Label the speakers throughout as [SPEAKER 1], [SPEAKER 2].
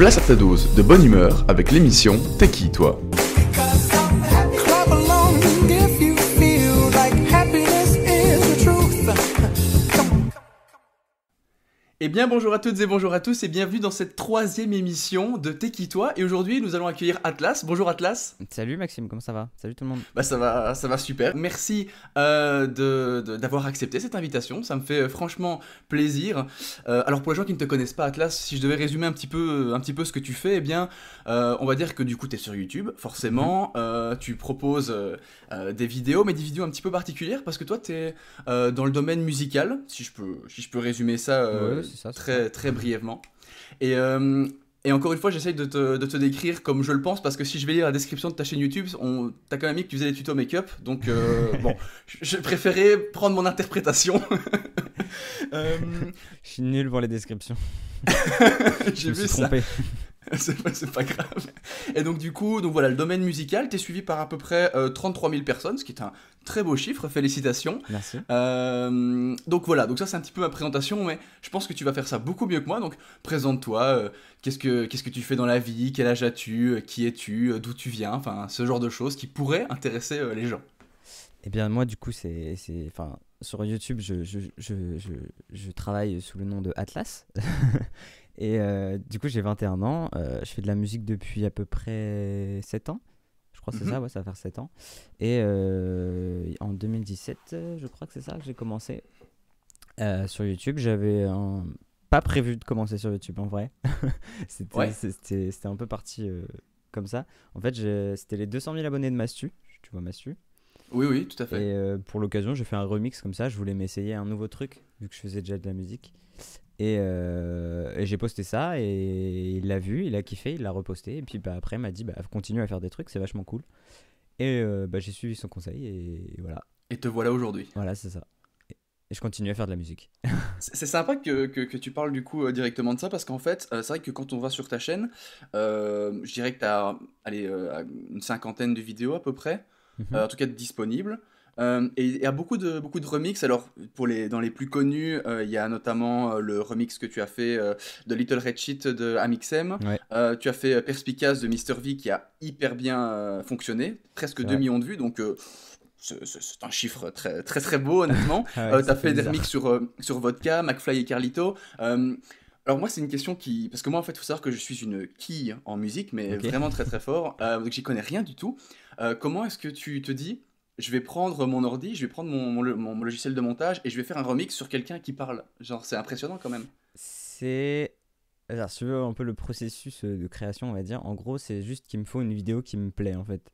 [SPEAKER 1] Place à ta dose de bonne humeur avec l'émission T'es qui toi?
[SPEAKER 2] Eh bien bonjour à toutes et bonjour à tous et bienvenue dans cette troisième émission de T'es qui toi? Et aujourd'hui nous allons accueillir Atlas. Bonjour Atlas.
[SPEAKER 3] Salut Maxime, comment ça va? Salut tout le monde.
[SPEAKER 2] Bah ça va, ça va super. Merci euh, de- d'avoir accepté cette invitation, ça me fait euh, franchement plaisir. Euh, alors pour les gens qui ne te connaissent pas Atlas, si je devais résumer un petit peu, un petit peu ce que tu fais, eh bien euh, on va dire que du coup tu es sur YouTube, forcément, euh, tu proposes des vidéos, mais des vidéos un petit peu particulières parce que toi tu es dans le domaine musical, si je peux, si je peux résumer ça,
[SPEAKER 3] Ouais, ça,
[SPEAKER 2] très, très brièvement. Et, euh, et encore une fois, j'essaye de te, de te décrire comme je le pense, parce que si je vais lire la description de ta chaîne YouTube, on, t'as quand même mis que tu faisais des tutos make-up, donc euh, bon, je, je préférais prendre mon interprétation. Euh,
[SPEAKER 3] Je suis nul pour les descriptions.
[SPEAKER 2] J'ai vu ça,
[SPEAKER 3] trompé.
[SPEAKER 2] c'est pas, c'est pas grave. Et donc du coup, donc voilà, le domaine musical, t'es suivi par à peu près euh, 33 000 personnes, ce qui est un très beau chiffre, félicitations.
[SPEAKER 3] Merci.
[SPEAKER 2] Euh, donc voilà, donc ça c'est un petit peu ma présentation, mais je pense que tu vas faire ça beaucoup mieux que moi. Donc présente-toi, euh, qu'est-ce que qu'est-ce que tu fais dans la vie, quel âge as-tu, euh, qui es-tu, d'où tu viens, enfin ce genre de choses qui pourraient intéresser les gens.
[SPEAKER 3] Eh bien moi du coup c'est... Enfin, sur YouTube je, je, je, je, travaille sous le nom de Atlas. Et du coup j'ai 21 ans. je fais de la musique depuis à peu près 7 ans. Je crois que c'est
[SPEAKER 2] Mhm.
[SPEAKER 3] ça, ouais, ça va faire 7 ans. Et euh, en 2017, euh, je crois que c'est ça que j'ai commencé euh, sur YouTube. J'avais un- pas prévu de commencer sur YouTube en vrai. c'était
[SPEAKER 2] Ouais.
[SPEAKER 3] un peu parti euh, comme ça. En fait, c'était les 200 000 abonnés de Mastu. Tu vois Mastu?
[SPEAKER 2] Oui, oui, tout à fait.
[SPEAKER 3] Et pour l'occasion, j'ai fait un remix comme ça. Je voulais m'essayer un nouveau truc, vu que je faisais déjà de la musique. Et, euh, et j'ai posté ça, et il l'a vu, il a kiffé, il l'a reposté. Et puis bah, après, il m'a dit bah, continue à faire des trucs, c'est vachement cool. Et euh, bah, j'ai suivi son conseil, et voilà.
[SPEAKER 2] Et te voilà aujourd'hui.
[SPEAKER 3] Voilà, c'est ça. Et je continue à faire de la musique.
[SPEAKER 2] C'est sympa que, que, que tu parles du coup euh, directement de ça parce qu'en fait, euh, c'est vrai que quand on va sur ta chaîne, euh, je dirais que tu as allez, une cinquantaine de vidéos à peu près.
[SPEAKER 3] Mhm.
[SPEAKER 2] en tout cas disponible. Euh, et il y a beaucoup de, beaucoup de remix. Alors, pour les, dans les plus connus, euh, il y a notamment euh, le remix que tu as fait de Little Red Sheet de Amixem.
[SPEAKER 3] Ouais.
[SPEAKER 2] Tu as fait Perspicace de Mr. V qui a hyper bien fonctionné, presque
[SPEAKER 3] C'est
[SPEAKER 2] 2
[SPEAKER 3] vrai.
[SPEAKER 2] millions de vues. Donc, c'est un chiffre très, très, très beau, honnêtement.
[SPEAKER 3] Ouais, ça
[SPEAKER 2] T'as fait des remixes sur, sur Vodka, McFly et Carlito. Alors moi c'est une question qui... Parce que moi en fait il faut savoir que je suis une quille en musique, mais vraiment très très fort. Euh, donc j'y connais rien du tout. Euh, comment est-ce que tu te dis, je vais prendre mon ordi, je vais prendre mon, mon, mon- mon logiciel de montage et je vais faire un remix sur quelqu'un qui parle Genre c'est impressionnant quand même.
[SPEAKER 3] C'est. Alors, si tu veux un peu le processus euh, de création, on va dire, en gros, c'est juste qu'il me faut une vidéo qui me plaît en fait.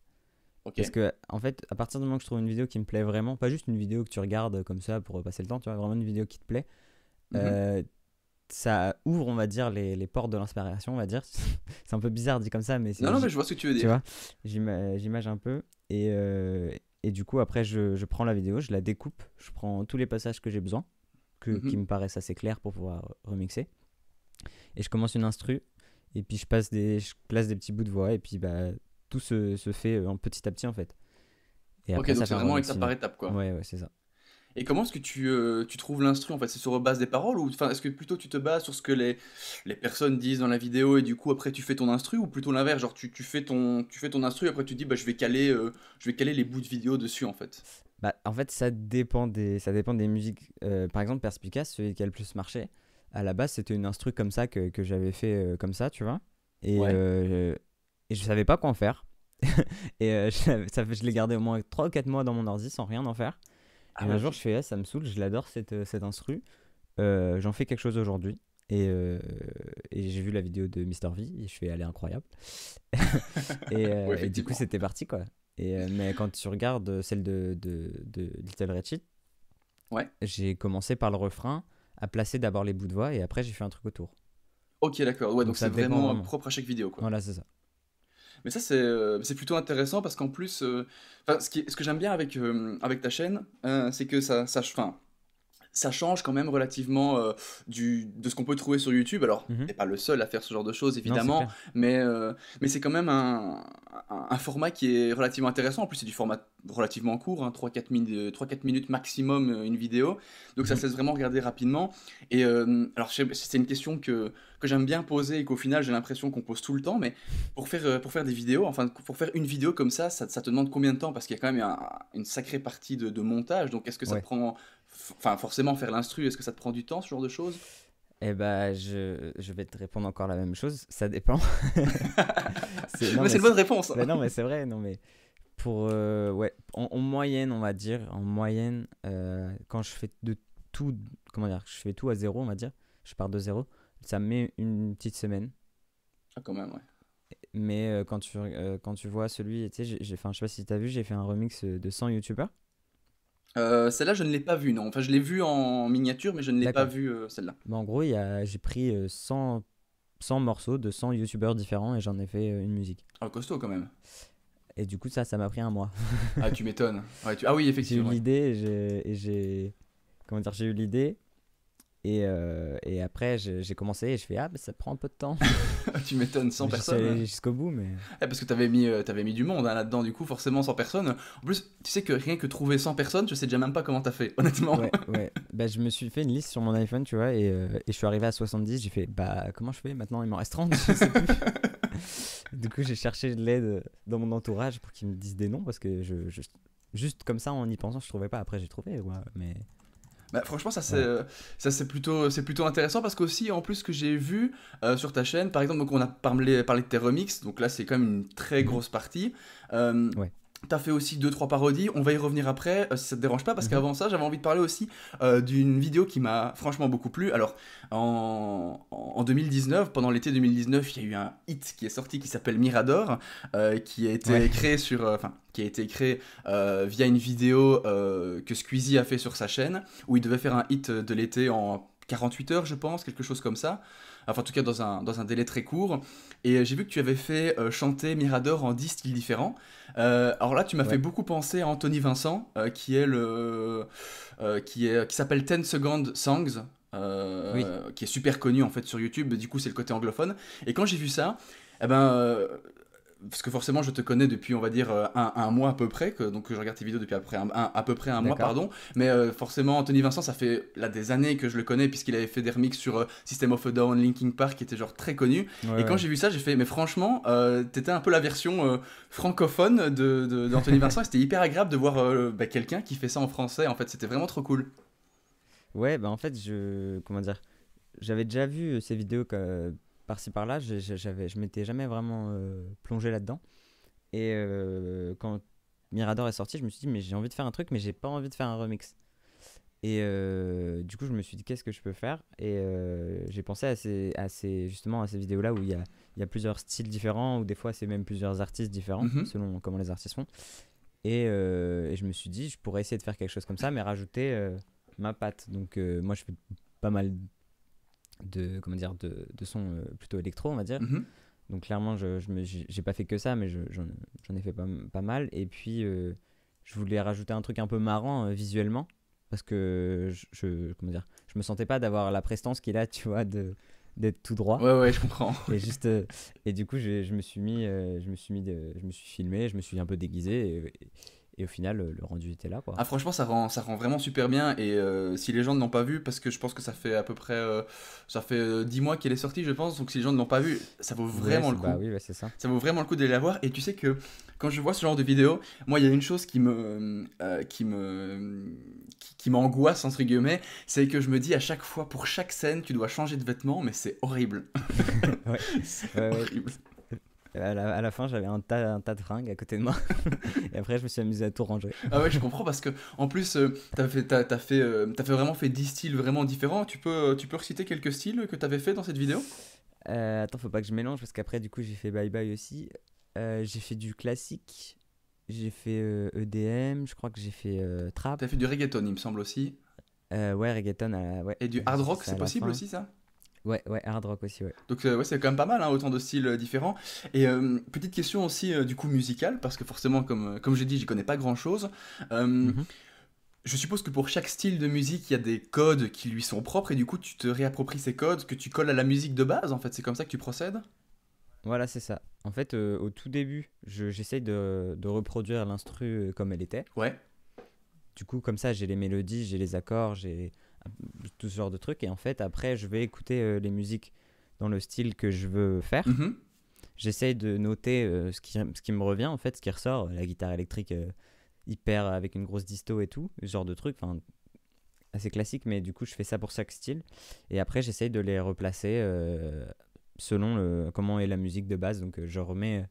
[SPEAKER 3] Parce que, en fait, à partir du moment que je trouve une vidéo qui me plaît vraiment, pas juste une vidéo que tu regardes comme ça pour passer le temps, tu vois, vraiment une vidéo qui te plaît,
[SPEAKER 2] Mhm.
[SPEAKER 3] euh, ça ouvre, on va dire, les, les portes de l'inspiration, on va dire. c'est un peu bizarre dit comme ça, mais c'est.
[SPEAKER 2] Non, non, mais je vois ce que tu veux
[SPEAKER 3] tu
[SPEAKER 2] dire.
[SPEAKER 3] vois, j'ima- j'image un peu. Et, euh, et du coup, après, je, je prends la vidéo, je la découpe, je prends tous les passages que j'ai besoin, que,
[SPEAKER 2] Mhm.
[SPEAKER 3] qui me paraissent assez clairs pour pouvoir remixer. Et je commence une instru, et puis je, passe des, je place des petits bouts de voix, et puis bah, tout se, se fait euh, en petit à petit en fait. Et
[SPEAKER 2] ok,
[SPEAKER 3] après, ça
[SPEAKER 2] donc
[SPEAKER 3] fait
[SPEAKER 2] c'est vraiment étape par étape quoi.
[SPEAKER 3] Ouais, ouais, c'est ça.
[SPEAKER 2] Et comment est-ce que tu, euh, tu trouves l'instru en fait? C'est sur base des paroles ou enfin, est-ce que plutôt tu te bases sur ce que les, les personnes disent dans la vidéo et du coup après tu fais ton instru ou plutôt l'inverse? Genre tu, tu, fais ton, tu fais ton instru et après tu dis bah, je, vais caler, euh, je vais caler les bouts de vidéo dessus en fait.
[SPEAKER 3] Bah, en fait, ça dépend des, ça dépend des musiques. Euh, par exemple, Perspicace, celui qui a le plus marché, à la base, c'était une instru comme ça que, que j'avais fait euh, comme ça, tu vois? Et,
[SPEAKER 2] Ouais.
[SPEAKER 3] euh, et je savais pas quoi en faire. et euh, je, ça je l'ai gardé au moins 3 ou 4 mois dans mon ordi sans rien en faire.
[SPEAKER 2] Ah
[SPEAKER 3] et un jour, je fais, ah, ça me saoule, je l'adore cette, euh, cette instru. Euh, J'en fais quelque chose aujourd'hui. Et, euh, et j'ai vu la vidéo de Mr. V et je fais, elle est incroyable. et, euh,
[SPEAKER 2] Ouais,
[SPEAKER 3] et du coup, c'était parti quoi. Et, mais quand tu regardes celle de, de, de Little Red Sheet,
[SPEAKER 2] Ouais.
[SPEAKER 3] j'ai commencé par le refrain à placer d'abord les bouts de voix et après j'ai fait un truc autour.
[SPEAKER 2] Ok d'accord, ouais, donc, c'est vraiment,
[SPEAKER 3] vraiment.
[SPEAKER 2] propre à chaque vidéo quoi.
[SPEAKER 3] Voilà, c'est ça.
[SPEAKER 2] Mais ça, c'est euh, c'est plutôt intéressant parce qu'en plus, euh, ce, qui, ce que j'aime bien avec, euh, ta chaîne, euh, c'est que ça, ça, ça change quand même relativement euh, du, de ce qu'on peut trouver sur YouTube. Alors,
[SPEAKER 3] Mhm.
[SPEAKER 2] t'es pas le seul à faire ce genre de choses, évidemment, mais, euh, mais c'est quand même un, un, un format qui est relativement intéressant. En plus, c'est du format relativement court, hein, 3-4 minutes, 3-4 minutes maximum euh, une vidéo. Donc, ça
[SPEAKER 3] Mhm.
[SPEAKER 2] se laisse vraiment regarder rapidement. Et euh, alors, c'est une question que, que j'aime bien poser et qu'au final, j'ai l'impression qu'on pose tout le temps. Mais pour faire, euh, pour faire des vidéos, enfin, pour faire une vidéo comme ça, ça, ça te demande combien de temps? Parce qu'il y a quand même un- une sacrée partie de, de montage. Donc, est-ce que ça
[SPEAKER 3] Ouais.
[SPEAKER 2] prend. Enfin, forcément, faire l'instru, est-ce que ça te prend du temps, ce genre de choses?
[SPEAKER 3] Eh bah, je, je vais te répondre encore la même chose. Ça dépend. C'est-
[SPEAKER 2] une bonne réponse.
[SPEAKER 3] Mais non, mais c'est vrai, non, mais pour. euh, ouais, en, en moyenne, on va dire, en moyenne, euh, quand je fais de tout. Comment dire Je fais tout à zéro, on va dire. Je pars de zéro. Ça me met une petite semaine.
[SPEAKER 2] Ah, quand même, ouais.
[SPEAKER 3] Mais euh, quand, tu, quand tu vois celui. Tu sais, j'ai- je sais pas si t'as vu, j'ai fait un remix de 100 youtubeurs.
[SPEAKER 2] Euh, celle-là, je ne l'ai pas vue, non. Enfin, je l'ai vue en miniature, mais je ne l'ai pas
[SPEAKER 3] D'accord.
[SPEAKER 2] vue, euh, celle-là.
[SPEAKER 3] Mais en gros, il y a- j'ai pris euh, 100, 100 morceaux de 100 youtubeurs différents et j'en ai fait euh, une musique.
[SPEAKER 2] Ah, costaud, quand même.
[SPEAKER 3] Et du coup, ça, ça m'a pris un mois.
[SPEAKER 2] Ah, tu m'étonnes. Ouais, tu- Ah oui,
[SPEAKER 3] J'ai eu
[SPEAKER 2] effectivement. ouais.
[SPEAKER 3] l'idée et j'ai- et j'ai. Comment dire J'ai eu l'idée. Et, euh, et après, j'ai commencé et je fais Ah, bah, ça prend un peu de temps.
[SPEAKER 2] tu m'étonnes, 100
[SPEAKER 3] Mais j'y suis
[SPEAKER 2] personnes. hein.
[SPEAKER 3] jusqu'au bout, mais.
[SPEAKER 2] Eh, parce que t'avais mis, euh, t'avais mis du monde hein, là-dedans, du coup, forcément 100 personnes. En plus, tu sais que rien que trouver 100 personnes, je sais déjà même pas comment t'as fait, honnêtement.
[SPEAKER 3] Ouais, ouais. Bah, je me suis fait une liste sur mon iPhone, tu vois, et, euh, et je suis arrivé à 70. J'ai fait Bah, comment je fais Maintenant, il m'en reste 30. Je sais plus. du coup, j'ai cherché de l'aide dans mon entourage pour qu'ils me disent des noms parce que je, je- juste comme ça, en y pensant, je trouvais pas. Après, j'ai trouvé, ouais, mais.
[SPEAKER 2] Bah, franchement, ça c'est euh, ça c'est plutôt c'est plutôt intéressant parce qu'aussi en plus que j'ai vu euh, sur ta chaîne, par exemple, donc on a parlé parlé de tes remixes, donc là c'est quand même une très
[SPEAKER 3] Mhm.
[SPEAKER 2] grosse partie. Euh,
[SPEAKER 3] Ouais.
[SPEAKER 2] T'as fait aussi deux trois parodies, on va y revenir après euh, si ça te dérange pas parce
[SPEAKER 3] Mhm.
[SPEAKER 2] qu'avant ça j'avais envie de parler aussi euh, d'une vidéo qui m'a franchement beaucoup plu. Alors en, en 2019, pendant l'été 2019, il y a eu un hit qui est sorti qui s'appelle Mirador, euh, qui a été
[SPEAKER 3] Ouais.
[SPEAKER 2] créé sur, enfin qui a été créé via une vidéo que Squeezie a fait sur sa chaîne où il devait faire un hit de l'été en 48 heures, je pense, quelque chose comme ça. Enfin, en tout cas, dans un, dans un délai très court. Et euh, j'ai vu que tu avais fait euh, chanter Mirador en 10 styles différents. Euh, alors là, tu m'as
[SPEAKER 3] Ouais.
[SPEAKER 2] fait beaucoup penser à Anthony Vincent, euh, qui est le, qui est, qui s'appelle 10 Second Songs.
[SPEAKER 3] Oui.
[SPEAKER 2] qui est super connu en fait sur YouTube, du coup c'est le côté anglophone. Et quand j'ai vu ça, eh ben, parce que forcément je te connais depuis on va dire euh, un, un mois à peu près, que, donc je regarde tes vidéos depuis à peu près un, un- à peu près un mois, pardon. Mais euh, forcément Anthony Vincent, ça fait là des années que je le connais puisqu'il avait fait des remixes sur euh, System of a Down, Linkin Park, qui était genre très connu.
[SPEAKER 3] Ouais,
[SPEAKER 2] Et quand
[SPEAKER 3] ouais.
[SPEAKER 2] j'ai vu ça, j'ai fait, mais franchement, euh, t'étais un peu la version francophone de, d'Anthony Vincent. C'était hyper agréable de voir bah, quelqu'un qui fait ça en français. En fait, c'était vraiment trop cool.
[SPEAKER 3] Ouais, bah en fait, je. Comment dire J'avais déjà vu ces vidéos que- par-ci par-là, j'avais, je m'étais jamais vraiment euh, plongé là-dedans. Et euh, quand Mirador est sorti, je me suis dit, mais j'ai envie de faire un truc, mais j'ai pas envie de faire un remix. Et euh, du coup, je me suis dit, qu'est-ce que je peux faire? Et j'ai pensé à ces, à ces- justement à ces vidéos-là où il y a, il y a plusieurs styles différents, ou des fois, c'est même plusieurs artistes différents,
[SPEAKER 2] Mhm.
[SPEAKER 3] selon comment les artistes font. Et, et je me suis dit, je pourrais essayer de faire quelque chose comme ça, mais rajouter ma patte. Donc, moi, je fais pas mal de, comment dire, de, de sons euh, plutôt électro, on va dire.
[SPEAKER 2] Mhm.
[SPEAKER 3] Donc clairement, je, j'ai pas fait que ça, mais je- j'en ai fait pas, pas mal. Et puis, euh, je voulais rajouter un truc un peu marrant euh, visuellement, parce que je, je- comment dire, je me sentais pas d'avoir la prestance qu'il a, tu vois, de d'être tout droit.
[SPEAKER 2] Ouais, ouais, je comprends.
[SPEAKER 3] Et juste, euh, et du coup, je, je me suis mis, je me suis mis, de- je me suis filmé, je me suis un peu déguisé, et, et- et au final, le, le rendu était là, quoi.
[SPEAKER 2] Ah, franchement, ça rend, ça rend vraiment super bien. Et euh, si les gens ne l'ont pas vu, parce que je pense que ça fait à peu près. euh, ça fait euh, 10 mois qu'elle est sortie, je pense. Donc si les gens ne l'ont pas vu, ça vaut vraiment le coup.
[SPEAKER 3] Bah oui, c'est ça.
[SPEAKER 2] Ça vaut vraiment le coup d'aller la voir. Et tu sais que quand je vois ce genre de vidéo, moi, il y a une chose qui me, euh, qui me, qui, qui m'angoisse entre guillemets, c'est que je me dis à chaque fois, pour chaque scène, tu dois changer de vêtements, mais c'est horrible.
[SPEAKER 3] Ouais.
[SPEAKER 2] horrible.
[SPEAKER 3] À la, à la fin, j'avais un tas, un tas de fringues à côté de moi. et après, je me suis amusé à tout ranger.
[SPEAKER 2] Ah ouais, je comprends parce que en plus, euh, t'as fait, t'as, t'as fait, euh, t'as fait vraiment fait 10 styles vraiment différents. Tu peux, tu peux reciter quelques styles que t'avais fait dans cette vidéo?
[SPEAKER 3] Euh, attends, faut pas que je mélange parce qu'après, du coup, j'ai fait Bye Bye aussi. Euh, j'ai fait du classique. J'ai fait euh, EDM. Je crois que j'ai fait euh, Trap.
[SPEAKER 2] T'as fait du reggaeton, il me semble aussi.
[SPEAKER 3] Euh, ouais, reggaeton. à ouais.
[SPEAKER 2] Et du hard rock, c'est possible
[SPEAKER 3] fin.
[SPEAKER 2] aussi ça?
[SPEAKER 3] Ouais, ouais, hard rock aussi, ouais.
[SPEAKER 2] Donc euh, ouais, c'est quand même pas mal, hein, autant de styles euh, différents. Et euh, petite question aussi du coup musicale, parce que forcément, comme, comme j'ai dit, j'y connais pas grand-chose.
[SPEAKER 3] Mhm.
[SPEAKER 2] je suppose que pour chaque style de musique, il y a des codes qui lui sont propres et du coup, tu te réappropries ces codes que tu colles à la musique de base. En fait, c'est comme ça que tu procèdes?
[SPEAKER 3] Voilà, c'est ça. En fait, au tout début, je- j'essaye de, de reproduire l'instru comme elle était.
[SPEAKER 2] Ouais.
[SPEAKER 3] Du coup, comme ça, j'ai les mélodies, j'ai les accords, j'ai tout ce genre de trucs. Et en fait, après, je vais écouter euh, les musiques dans le style que je veux faire.
[SPEAKER 2] Mhm.
[SPEAKER 3] J'essaye de noter euh, ce, qui, ce qui me revient, en fait, ce qui ressort. La guitare électrique euh, hyper avec une grosse disto et tout, ce genre de truc. Enfin, assez classique, mais du coup, je fais ça pour chaque style. Et après, j'essaye de les replacer euh, selon le, comment est la musique de base. Donc, euh, je remets,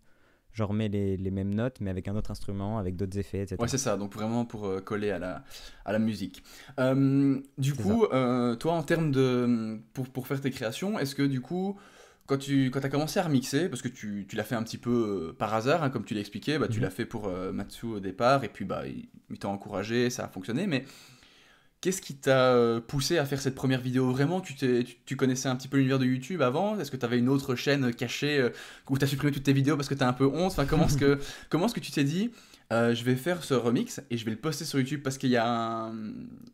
[SPEAKER 3] je remets les, les mêmes notes, mais avec un autre instrument, avec d'autres effets, etc.
[SPEAKER 2] Ouais, c'est ça. Donc vraiment pour euh, coller à la, à la musique. Euh, du coup, euh, toi, en termes de... Pour, pour faire tes créations, est-ce que du coup, quand tu quand as commencé à remixer, parce que tu, tu l'as fait un petit peu par hasard, hein, comme tu l'as expliqué, bah, tu
[SPEAKER 3] Mhm.
[SPEAKER 2] l'as fait pour Matsu au départ, et puis bah, il, il t'a encouragé, ça a fonctionné, mais... Qu'est-ce qui t'a euh, poussé à faire cette première vidéo? Vraiment, tu, t'es- tu, tu connaissais un petit peu l'univers de YouTube avant? Est-ce que tu avais une autre chaîne cachée euh, où tu as supprimé toutes tes vidéos parce que tu as un peu honte? Enfin, Comment est-ce que, comment est-ce que tu t'es dit euh, je vais faire ce remix et je vais le poster sur YouTube? Parce qu'il y a, un,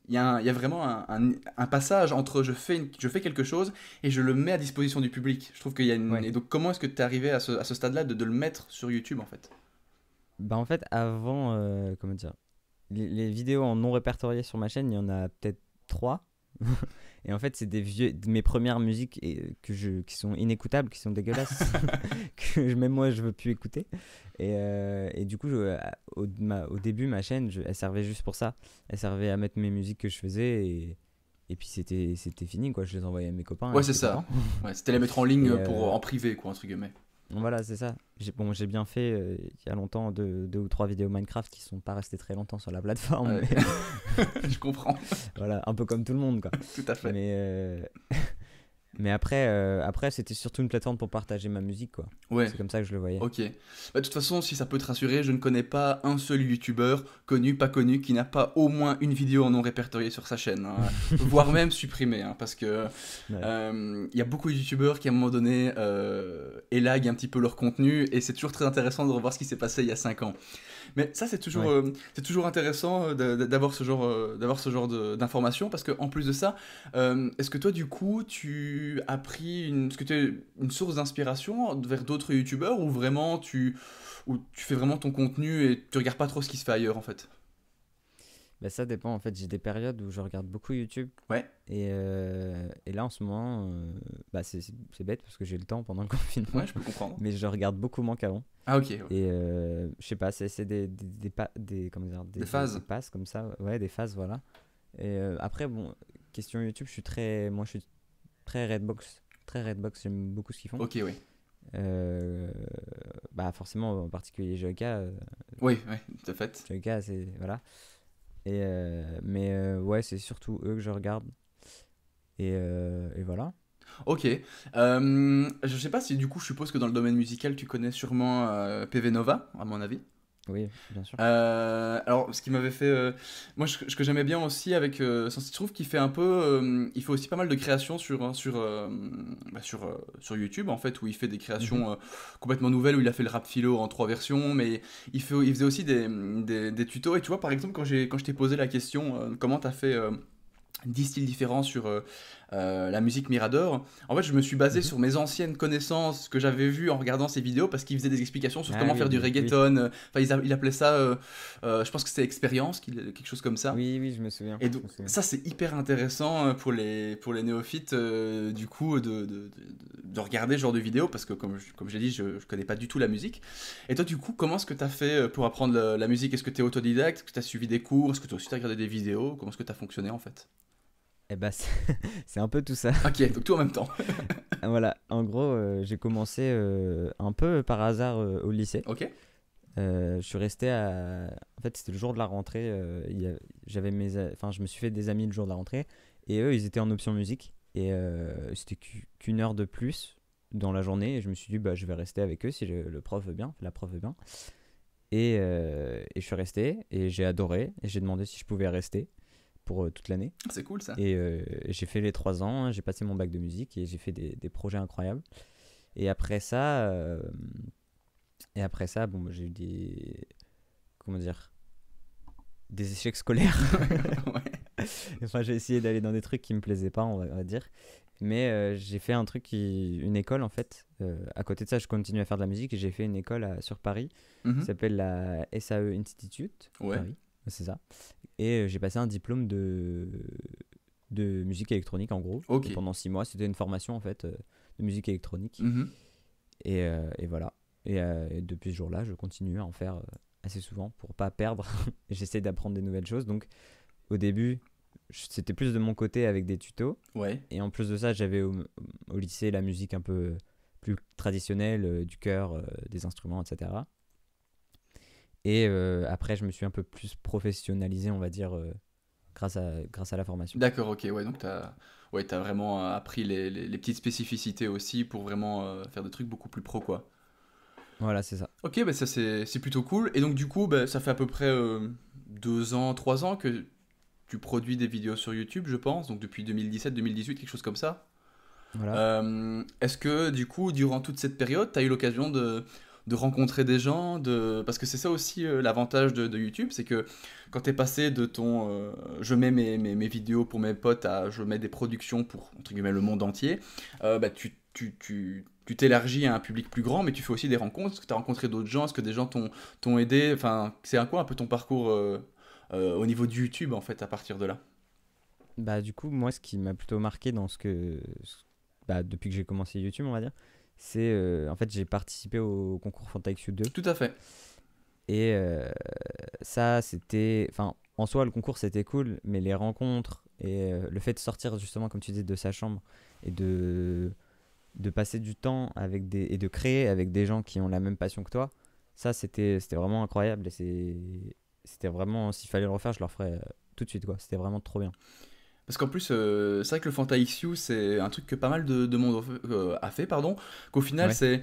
[SPEAKER 2] il y a, un- il y a vraiment un, un- un passage entre je fais, une- je fais quelque chose et je le mets à disposition du public. Je trouve qu'il y a une...
[SPEAKER 3] Ouais.
[SPEAKER 2] Et donc comment est-ce que tu es arrivé à ce, à ce stade-là de, de le mettre sur YouTube en fait?
[SPEAKER 3] Bah en fait, avant, euh, comment dire, les, les vidéos en non répertoriées sur ma chaîne, il y en a peut-être trois. et en fait, c'est des vieux, mes premières musiques et, que je, qui sont inécoutables, qui sont dégueulasses, que je- même moi je veux plus écouter. Et, euh, et du coup, je- au, ma- au début, ma chaîne, je- elle servait juste pour ça. Elle servait à mettre mes musiques que je faisais et, et puis c'était c'était fini quoi. Je les envoyais à mes copains.
[SPEAKER 2] Ouais, c'est ça. ouais, C'était les mettre en ligne
[SPEAKER 3] Et,
[SPEAKER 2] pour,
[SPEAKER 3] euh,
[SPEAKER 2] en privé, quoi, entre guillemets.
[SPEAKER 3] Voilà, c'est ça. J'ai bon, j'ai bien fait euh, il y a longtemps deux, deux ou trois vidéos Minecraft qui sont pas restées très longtemps sur la plateforme.
[SPEAKER 2] Ouais.
[SPEAKER 3] mais
[SPEAKER 2] je comprends,
[SPEAKER 3] voilà, un peu comme tout le monde quoi.
[SPEAKER 2] tout à fait.
[SPEAKER 3] Mais, euh, mais après, euh, après c'était surtout une plateforme pour partager ma musique quoi.
[SPEAKER 2] Ouais.
[SPEAKER 3] C'est comme ça que je le voyais.
[SPEAKER 2] Ok. Bah, de toute façon, si ça peut te rassurer, je ne connais pas un seul youtubeur, connu, pas connu, qui n'a pas au moins une vidéo non répertoriée sur sa chaîne, hein. voire même supprimée, hein, parce que
[SPEAKER 3] Ouais.
[SPEAKER 2] euh, il y a beaucoup de youtubeurs qui à un moment donné euh, élaguent un petit peu leur contenu, et c'est toujours très intéressant de revoir ce qui s'est passé il y a 5 ans. Mais ça, c'est toujours,
[SPEAKER 3] Ouais.
[SPEAKER 2] euh, c'est toujours intéressant euh, d'avoir ce genre, euh, d'avoir ce genre d'informations, parce que en plus de ça, euh, est-ce que toi, du coup, tu as pris une, est-ce que tu une source d'inspiration vers d'autres youtubeurs ou vraiment tu, ou tu fais vraiment ton contenu et tu regardes pas trop ce qui se fait ailleurs en fait?
[SPEAKER 3] Bah, ça dépend en fait. J'ai des périodes où je regarde beaucoup YouTube.
[SPEAKER 2] Ouais.
[SPEAKER 3] Et, euh, et là en ce moment, euh, bah, c'est bête parce que j'ai le temps pendant le confinement.
[SPEAKER 2] Ouais, je peux comprendre.
[SPEAKER 3] Mais je regarde beaucoup moins qu'avant.
[SPEAKER 2] Ah ok. ouais.
[SPEAKER 3] Et euh, je sais pas, c'est des, des, des, pa- des, comment dire, des,
[SPEAKER 2] Des phases.
[SPEAKER 3] Des, passes comme ça, ouais, des phases, voilà. Et euh, après, bon, question YouTube, je suis très, moi je suis très Redbox. Très Redbox, j'aime beaucoup ce qu'ils font.
[SPEAKER 2] Ok, oui.
[SPEAKER 3] Euh, bah forcément, en particulier JOK, euh,
[SPEAKER 2] Oui, oui, de fait.
[SPEAKER 3] JOK, c'est, voilà. Euh, mais euh, ouais, c'est surtout eux que je regarde. Et, euh, et voilà.
[SPEAKER 2] Ok. Je sais pas si du coup, je suppose que dans le domaine musical, tu connais sûrement PV Nova, à mon avis.
[SPEAKER 3] Oui, bien sûr.
[SPEAKER 2] Euh, alors, ce qui m'avait fait. euh, moi, ce que- j'aimais bien aussi avec. Euh, je trouve qu'il fait un peu. euh, il fait aussi pas mal de créations sur, hein, sur, bah, sur, sur YouTube, en fait, où il fait des créations euh, complètement nouvelles, où il a fait le rap philo en trois versions, mais il, fait, il faisait aussi des, des, des tutos. Et tu vois, par exemple, quand, quand je t'ai posé la question, comment t'as fait. euh, 10 styles différents sur euh, la musique Mirador. En fait, je me suis basé
[SPEAKER 3] Mhm.
[SPEAKER 2] sur mes anciennes connaissances que j'avais vues en regardant ces vidéos parce qu'il faisait des explications sur
[SPEAKER 3] Ah
[SPEAKER 2] comment
[SPEAKER 3] oui,
[SPEAKER 2] faire du reggaeton. euh, Enfin, il, a- il appelait ça, euh, euh, je pense que c'était expérience, quelque chose comme ça.
[SPEAKER 3] Oui, oui, je me souviens.
[SPEAKER 2] Et donc,
[SPEAKER 3] souviens.
[SPEAKER 2] ça, c'est hyper intéressant pour les, pour les néophytes, du coup, de, de, de- de regarder ce genre de vidéos, parce que, comme je, comme j'ai dit, je ne connais pas du tout la musique. Et toi, du coup, comment est-ce que tu as fait pour apprendre la musique? Est-ce que tu es autodidacte? Est-ce que tu as suivi des cours? Est-ce que tu as aussi regardé des vidéos? Comment est-ce que tu as fonctionné, en fait?
[SPEAKER 3] Eh bah, c'est un peu tout ça.
[SPEAKER 2] Ok, donc tout en même temps.
[SPEAKER 3] Voilà, en gros, euh, j'ai commencé euh, un peu par hasard euh, au lycée.
[SPEAKER 2] Ok
[SPEAKER 3] je suis resté à. En fait, c'était le jour de la rentrée. a- J'avais mes, enfin, je me suis fait des amis le jour de la rentrée, et eux, ils étaient en option musique, et c'était qu'u- qu'une heure de plus dans la journée, et je me suis dit, bah, je vais rester avec eux si le, le prof veut bien, la prof veut bien. Et, et je suis resté, et j'ai adoré, et j'ai demandé si je pouvais rester pour euh, toute l'année.
[SPEAKER 2] C'est cool, ça.
[SPEAKER 3] Et euh, j'ai fait les trois ans, hein, j'ai passé mon bac de musique et j'ai fait des, des projets incroyables. Et après ça, euh, et après ça, bon, j'ai eu des, comment dire, des échecs scolaires.
[SPEAKER 2] Ouais.
[SPEAKER 3] enfin, j'ai essayé d'aller dans des trucs qui me plaisaient pas, on va, on va dire. Mais euh, j'ai fait un truc qui. Une école en fait. Euh, à côté de ça, je continue à faire de la musique et j'ai fait une école à- sur Paris qui s'appelle la SAE Institute.
[SPEAKER 2] Ouais.
[SPEAKER 3] Paris. C'est ça. Et euh, j'ai passé un diplôme de, de musique électronique en gros. Pendant six mois, c'était une formation en fait euh, de musique électronique.
[SPEAKER 2] Mhm.
[SPEAKER 3] Et, euh, et voilà. Et, euh, et depuis ce jour-là, je continue à en faire assez souvent pour pas perdre. J'essaie d'apprendre des nouvelles choses. Donc au début, c'était plus de mon côté avec des tutos.
[SPEAKER 2] Ouais.
[SPEAKER 3] Et en plus de ça, j'avais au, au lycée la musique un peu plus traditionnelle, du chœur, des instruments, etc. Et euh, après, je me suis un peu plus professionnalisé, on va dire, euh, grâce, à, grâce à la formation.
[SPEAKER 2] D'accord, ok, ouais, donc ouais, as vraiment euh, appris les, les- les petites spécificités aussi pour vraiment euh, faire des trucs beaucoup plus pro, quoi.
[SPEAKER 3] Voilà, c'est ça.
[SPEAKER 2] Ok, bah ça c'est plutôt cool. Et donc du coup, bah, ça fait à peu près euh, deux ans, trois ans que tu produis des vidéos sur YouTube, je pense, donc depuis 2017-2018, quelque chose comme ça.
[SPEAKER 3] Voilà.
[SPEAKER 2] Euh, Est-ce que du coup, durant toute cette période, tu as eu l'occasion de, de rencontrer des gens de... Parce que c'est ça aussi euh, l'avantage de, YouTube, c'est que quand tu es passé de ton euh, je mets mes, mes, vidéos pour mes potes à je mets des productions pour entre le monde entier, euh, bah, tu t'élargis à un public plus grand, mais tu fais aussi des rencontres. Est-ce que tu as rencontré d'autres gens Est-ce que des gens t'ont aidé? Enfin, c'est un quoi un peu ton parcours au niveau du YouTube en fait à partir de là?
[SPEAKER 3] Bah, du coup, moi, ce qui m'a plutôt marqué dans ce que. Bah, depuis que j'ai commencé YouTube, on va dire, c'est. euh, en fait, j'ai participé au concours FantaXU 2.
[SPEAKER 2] Tout à fait.
[SPEAKER 3] Et euh, ça, c'était. Enfin, en soi, le concours, c'était cool, mais les rencontres et euh, le fait de sortir, justement, comme tu dis, de sa chambre et de, de passer du temps avec des, et de créer avec des gens qui ont la même passion que toi, ça, c'était c'était vraiment incroyable. Et c'est- c'était vraiment. S'il fallait le refaire, je le referais tout de suite, quoi. C'était vraiment trop bien.
[SPEAKER 2] Parce qu'en plus, euh, c'est vrai que le Fanta XU, c'est un truc que pas mal de, de monde euh, a fait, pardon. Qu'au final,
[SPEAKER 3] Ouais.
[SPEAKER 2] c'est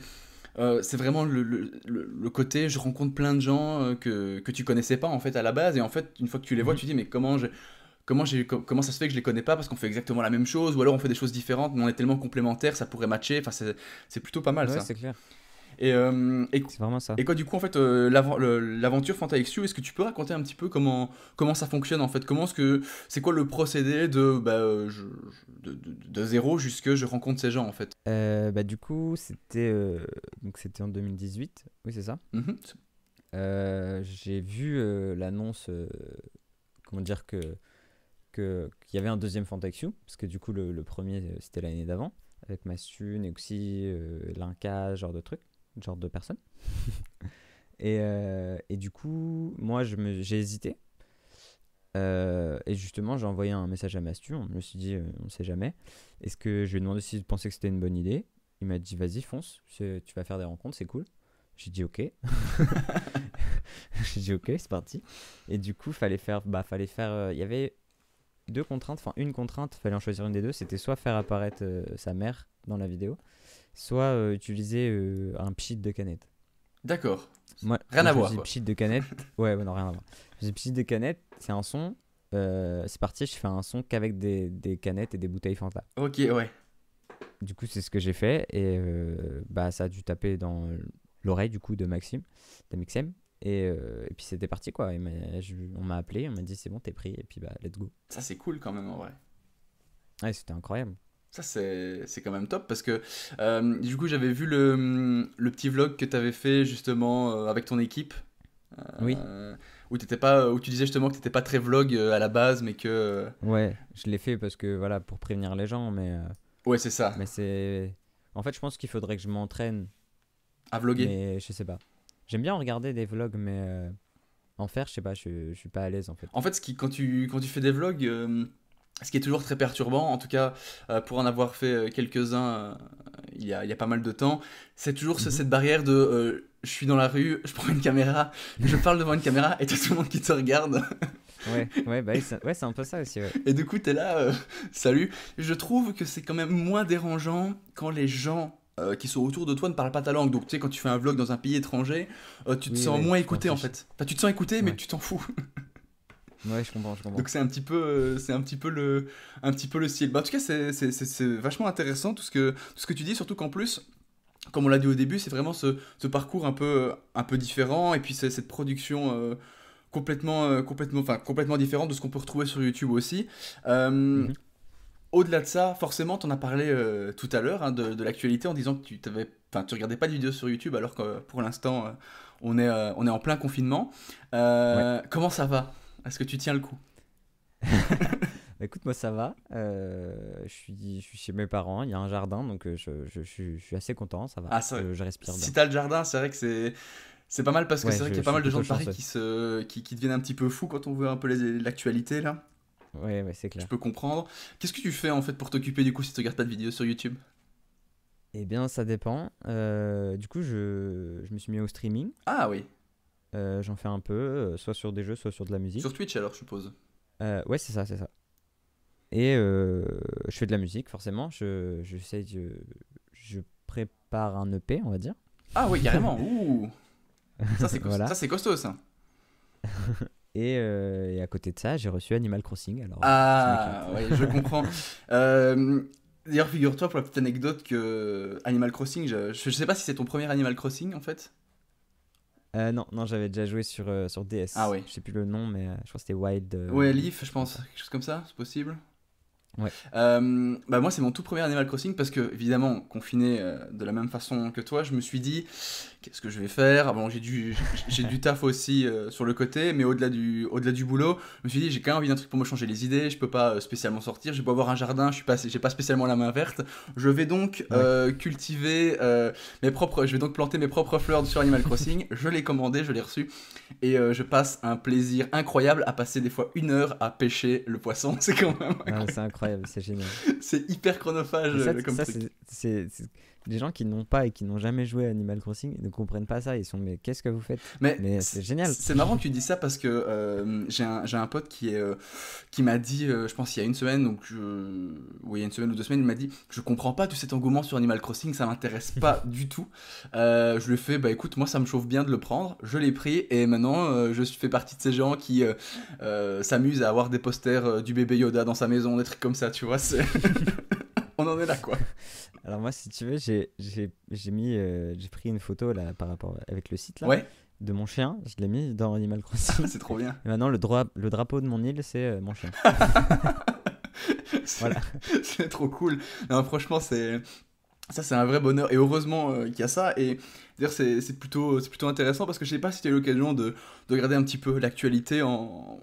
[SPEAKER 2] euh, c'est vraiment le, le- côté, je rencontre plein de gens que, que tu connaissais pas en fait à la base, et en fait, une fois que tu les vois,
[SPEAKER 3] Mhm.
[SPEAKER 2] tu dis, mais comment. Comment, comment ça se fait que je les connais pas? Parce qu'on fait exactement la même chose ou alors on fait des choses différentes mais on est tellement complémentaires ça pourrait matcher enfin c'est, c'est plutôt pas mal
[SPEAKER 3] Ouais,
[SPEAKER 2] ça
[SPEAKER 3] c'est clair.
[SPEAKER 2] Et, euh, et,
[SPEAKER 3] C'est vraiment ça.
[SPEAKER 2] et quoi, du coup, en fait, euh, l'aventure Fanta XU, est-ce que tu peux raconter un petit peu comment, comment ça fonctionne en fait? Comment est-ce que c'est quoi le procédé de, bah, euh, je- de, de- de zéro jusque je rencontre ces gens en fait?
[SPEAKER 3] Euh, bah, du coup, c'était donc c'était en 2018. Oui, c'est ça.
[SPEAKER 2] Mhm.
[SPEAKER 3] Euh, j'ai vu l'annonce, comment dire que que- qu'il y avait un deuxième Fantaxu, parce que du coup le, le premier c'était l'année d'avant, avec Massu, Nexi, euh, Linka, ce genre de trucs, genre de personnes. et, euh, et du coup, moi j'ai hésité. Euh, et justement, j'ai envoyé un message à Mastu, on me suis dit, euh, on sait jamais. Est-ce que je lui ai demandé s'il pensait que c'était une bonne idée Il m'a dit, vas-y, fonce, tu vas faire des rencontres, c'est cool. J'ai dit, ok. j'ai dit, ok, c'est parti. Et du coup, fallait faire, bah, fallait faire, euh, il y avait deux contraintes, enfin une contrainte, fallait en choisir une des deux, c'était soit faire apparaître euh, sa mère dans la vidéo, soit euh, utiliser euh, un pchit de canette.
[SPEAKER 2] D'accord.
[SPEAKER 3] Moi,
[SPEAKER 2] Rien à voir,
[SPEAKER 3] pchit de canette. ouais, ouais, non, rien à voir. Je faisais pchit de canette, c'est un son. euh, c'est parti, je fais un son qu'avec des, des canettes et des bouteilles Fanta.
[SPEAKER 2] Ok, ouais.
[SPEAKER 3] Du coup, c'est ce que j'ai fait et euh, bah, ça a dû taper dans l'oreille du coup de Maxime, de Mixem. Et, euh, et puis c'était parti quoi. Je- on m'a appelé, on m'a dit c'est bon, t'es pris et puis bah let's go.
[SPEAKER 2] Ça c'est cool quand même en vrai.
[SPEAKER 3] Ouais, c'était incroyable.
[SPEAKER 2] Ça c'est quand même top parce que euh, du coup j'avais vu le, le petit vlog que tu avais fait justement euh, avec ton équipe. Euh,
[SPEAKER 3] Oui.
[SPEAKER 2] Où, t'étais pas, où tu disais justement que tu n'étais pas très vlog à la base mais que...
[SPEAKER 3] Ouais, je l'ai fait parce que voilà, pour prévenir les gens, mais,
[SPEAKER 2] Ouais c'est ça,
[SPEAKER 3] mais c'est. En fait, je pense qu'il faudrait que je m'entraîne
[SPEAKER 2] à vloguer.
[SPEAKER 3] Mais je sais pas. J'aime bien regarder des vlogs, mais euh, en faire, je sais pas, je, je suis pas à l'aise en fait.
[SPEAKER 2] En fait, ce qui, quand, tu, quand tu fais des vlogs, euh, ce qui est toujours très perturbant, en tout cas euh, pour en avoir fait euh, quelques-uns euh, il, y a, il y a pas mal de temps, c'est toujours ce-
[SPEAKER 3] Mhm.
[SPEAKER 2] cette barrière de je suis dans la rue, je prends une caméra, je parle devant une caméra et t'as tout le monde qui te regarde.
[SPEAKER 3] Ouais, ouais, bah c'est ouais, c'est un peu ça aussi. Ouais.
[SPEAKER 2] Et du coup, t'es là, salut. Je trouve que c'est quand même moins dérangeant quand les gens qui sont autour de toi ne parlent pas ta langue. Donc, tu sais, quand tu fais un vlog dans un pays étranger, tu te
[SPEAKER 3] Oui,
[SPEAKER 2] sens moins écouté en fait. Enfin, tu te sens écouté, mais tu t'en fous.
[SPEAKER 3] Ouais, je comprends, je comprends.
[SPEAKER 2] Donc c'est un petit peu, euh, c'est un petit peu le, un petit peu le style. Bah, en tout cas, c'est, c'est, c'est- c'est vachement intéressant tout ce que, tout ce que tu dis, surtout qu'en plus, comme on l'a dit au début, c'est vraiment ce, ce parcours un peu, un peu différent et puis c'est cette production euh, complètement, euh, complètement, enfin, complètement différente de ce qu'on peut retrouver sur YouTube aussi. Euh,
[SPEAKER 3] Mhm.
[SPEAKER 2] Au-delà de ça, forcément, tu en as parlé euh, tout à l'heure hein, de, de l'actualité en disant que tu t'avais, tu regardais pas de vidéos sur YouTube alors que euh, pour l'instant, euh, on, est, euh, on est en plein confinement. Euh, Comment ça va? Est-ce que tu tiens le coup?
[SPEAKER 3] Écoute, moi ça va. Euh, je, suis, je suis chez mes parents, il y a un jardin, donc euh, je, je- je suis- assez content, ça va.
[SPEAKER 2] Ah,
[SPEAKER 3] je, respire bien.
[SPEAKER 2] Si t'as le jardin, c'est vrai que c'est. C'est pas mal parce que
[SPEAKER 3] Ouais,
[SPEAKER 2] c'est vrai qu'il y a pas mal de gens de Paris qui, se, qui, qui deviennent un petit peu fous quand on voit un peu l'actualité là.
[SPEAKER 3] Ouais, ouais, c'est clair.
[SPEAKER 2] Je peux comprendre. Qu'est-ce que tu fais en fait pour t'occuper du coup si tu regardes pas de vidéos sur YouTube?
[SPEAKER 3] Eh bien, ça dépend. Euh, du coup, je, je me suis mis au streaming.
[SPEAKER 2] Ah oui,
[SPEAKER 3] Euh, J'en fais un peu, euh, soit sur des jeux, soit sur de la musique.
[SPEAKER 2] sur Twitch alors je suppose.
[SPEAKER 3] Euh, ouais, c'est ça, c'est ça. Et je fais de la musique, forcément. Je, je, sais, je, je prépare un EP, on va dire.
[SPEAKER 2] Ah oui, carrément. Ouh. Ça c'est costaud,
[SPEAKER 3] Voilà.
[SPEAKER 2] ça, costaud ça.
[SPEAKER 3] Et, et à côté de ça, j'ai reçu Animal Crossing. Alors,
[SPEAKER 2] Ah oui, je comprends. D'ailleurs, figure-toi pour la petite anecdote que Animal Crossing, je, je sais pas si c'est ton premier Animal Crossing en fait.
[SPEAKER 3] Euh, non, non, j'avais déjà joué sur, euh, sur DS.
[SPEAKER 2] Ah ouais.
[SPEAKER 3] Je sais plus le nom, mais euh, je crois que c'était Wild. euh,
[SPEAKER 2] Ouais, Leaf, je pense, quelque chose comme ça, c'est possible.
[SPEAKER 3] Ouais.
[SPEAKER 2] Euh, bah moi, c'est mon tout premier Animal Crossing parce que, évidemment, confiné euh, de la même façon que toi, je me suis dit, qu'est-ce que je vais faire? Bon, j'ai du, j'ai du taf aussi euh, sur le côté, mais au-delà du, au-delà du boulot, je me suis dit, j'ai quand même envie d'un truc pour me changer les idées. Je peux pas spécialement sortir, j'ai beau avoir un jardin, je suis pas, j'ai pas spécialement la main verte. Je vais donc
[SPEAKER 3] Ouais.
[SPEAKER 2] cultiver mes propres, je vais donc planter mes propres fleurs sur Animal Crossing. je l'ai commandé, je l'ai reçu, et je passe un plaisir incroyable à passer des fois une heure à pêcher le poisson. C'est quand même,
[SPEAKER 3] Ah, c'est incroyable, c'est génial.
[SPEAKER 2] c'est hyper chronophage
[SPEAKER 3] ça,
[SPEAKER 2] euh, comme
[SPEAKER 3] ça,
[SPEAKER 2] truc.
[SPEAKER 3] Des gens qui n'ont pas et qui n'ont jamais joué à Animal Crossing ne comprennent pas ça. Ils sont mais qu'est-ce que vous faites
[SPEAKER 2] Mais,
[SPEAKER 3] Mais c'est génial.
[SPEAKER 2] C'est marrant que tu dis ça parce que euh, j'ai un, un pote qui, est, euh, qui m'a dit, euh, je pense il y a une semaine, donc oui, il y a une semaine ou deux semaines, il m'a dit Je comprends pas tout cet engouement sur Animal Crossing, ça m'intéresse pas du tout. Je lui ai fait Bah écoute, moi ça me chauffe bien de le prendre. Je l'ai pris et maintenant je fais partie de ces gens qui s'amusent à avoir des posters du bébé Yoda dans sa maison, des trucs comme ça, tu vois. On en est là quoi.
[SPEAKER 3] Alors moi, si tu veux, j'ai mis, euh, j'ai pris une photo là par rapport avec le site là
[SPEAKER 2] Ouais,
[SPEAKER 3] de mon chien. Je l'ai mis dans Animal Crossing.
[SPEAKER 2] c'est trop bien.
[SPEAKER 3] Et maintenant, le, dra- le drapeau de mon île, c'est euh, mon chien.
[SPEAKER 2] C'est-
[SPEAKER 3] Voilà.
[SPEAKER 2] c'est trop cool. Non, franchement, c'est. Ça, c'est un vrai bonheur. Et heureusement euh, qu'il y a ça. Et c'est plutôt, c'est plutôt intéressant parce que je sais pas si tu as eu l'occasion de, de regarder un petit peu l'actualité en.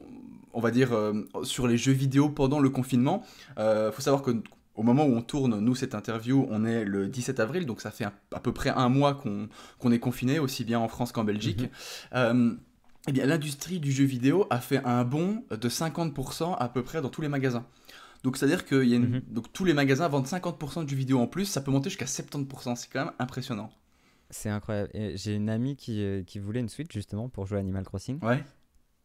[SPEAKER 2] On va dire euh, sur les jeux vidéo pendant le confinement. Euh, faut savoir que au moment où on tourne, nous, cette interview, on est le 17 avril, donc ça fait un- à peu près un mois qu'on est confiné, aussi bien en France qu'en Belgique.
[SPEAKER 3] Mhm.
[SPEAKER 2] Euh, eh bien, l'industrie du jeu vidéo a fait un bond de 50% à peu près dans tous les magasins. Donc, c'est-à-dire que y a une-
[SPEAKER 3] Mhm.
[SPEAKER 2] donc, tous les magasins vendent 50% de jeux vidéo en plus, ça peut monter jusqu'à 70%, c'est quand même impressionnant.
[SPEAKER 3] C'est incroyable. J'ai une amie qui, euh, qui voulait une Switch justement pour jouer à Animal Crossing.
[SPEAKER 2] Ouais.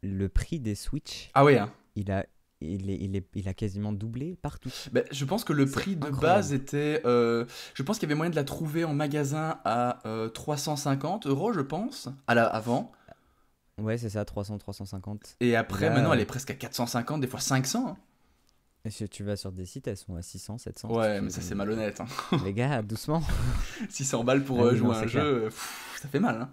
[SPEAKER 3] Le prix des Switch,
[SPEAKER 2] Ah ouais, hein.
[SPEAKER 3] il a, il, est, il, est, il a quasiment doublé partout.
[SPEAKER 2] Ben, je pense que le prix de base était. euh, je pense qu'il y avait moyen de la trouver en magasin à euh, 350 euros, je pense, à la, avant.
[SPEAKER 3] Ouais, c'est ça, 300, 350.
[SPEAKER 2] Et après,
[SPEAKER 3] Là,
[SPEAKER 2] maintenant, elle
[SPEAKER 3] euh,
[SPEAKER 2] est presque à 450, des fois 500. hein.
[SPEAKER 3] Et si tu vas sur des sites, elles sont à 600, 700.
[SPEAKER 2] Ouais, mais ça, c'est malhonnête. hein.
[SPEAKER 3] Les gars, doucement.
[SPEAKER 2] 600 balles pour
[SPEAKER 3] Ah
[SPEAKER 2] euh, jouer à un jeu, euh, pff, ça fait mal. Hein.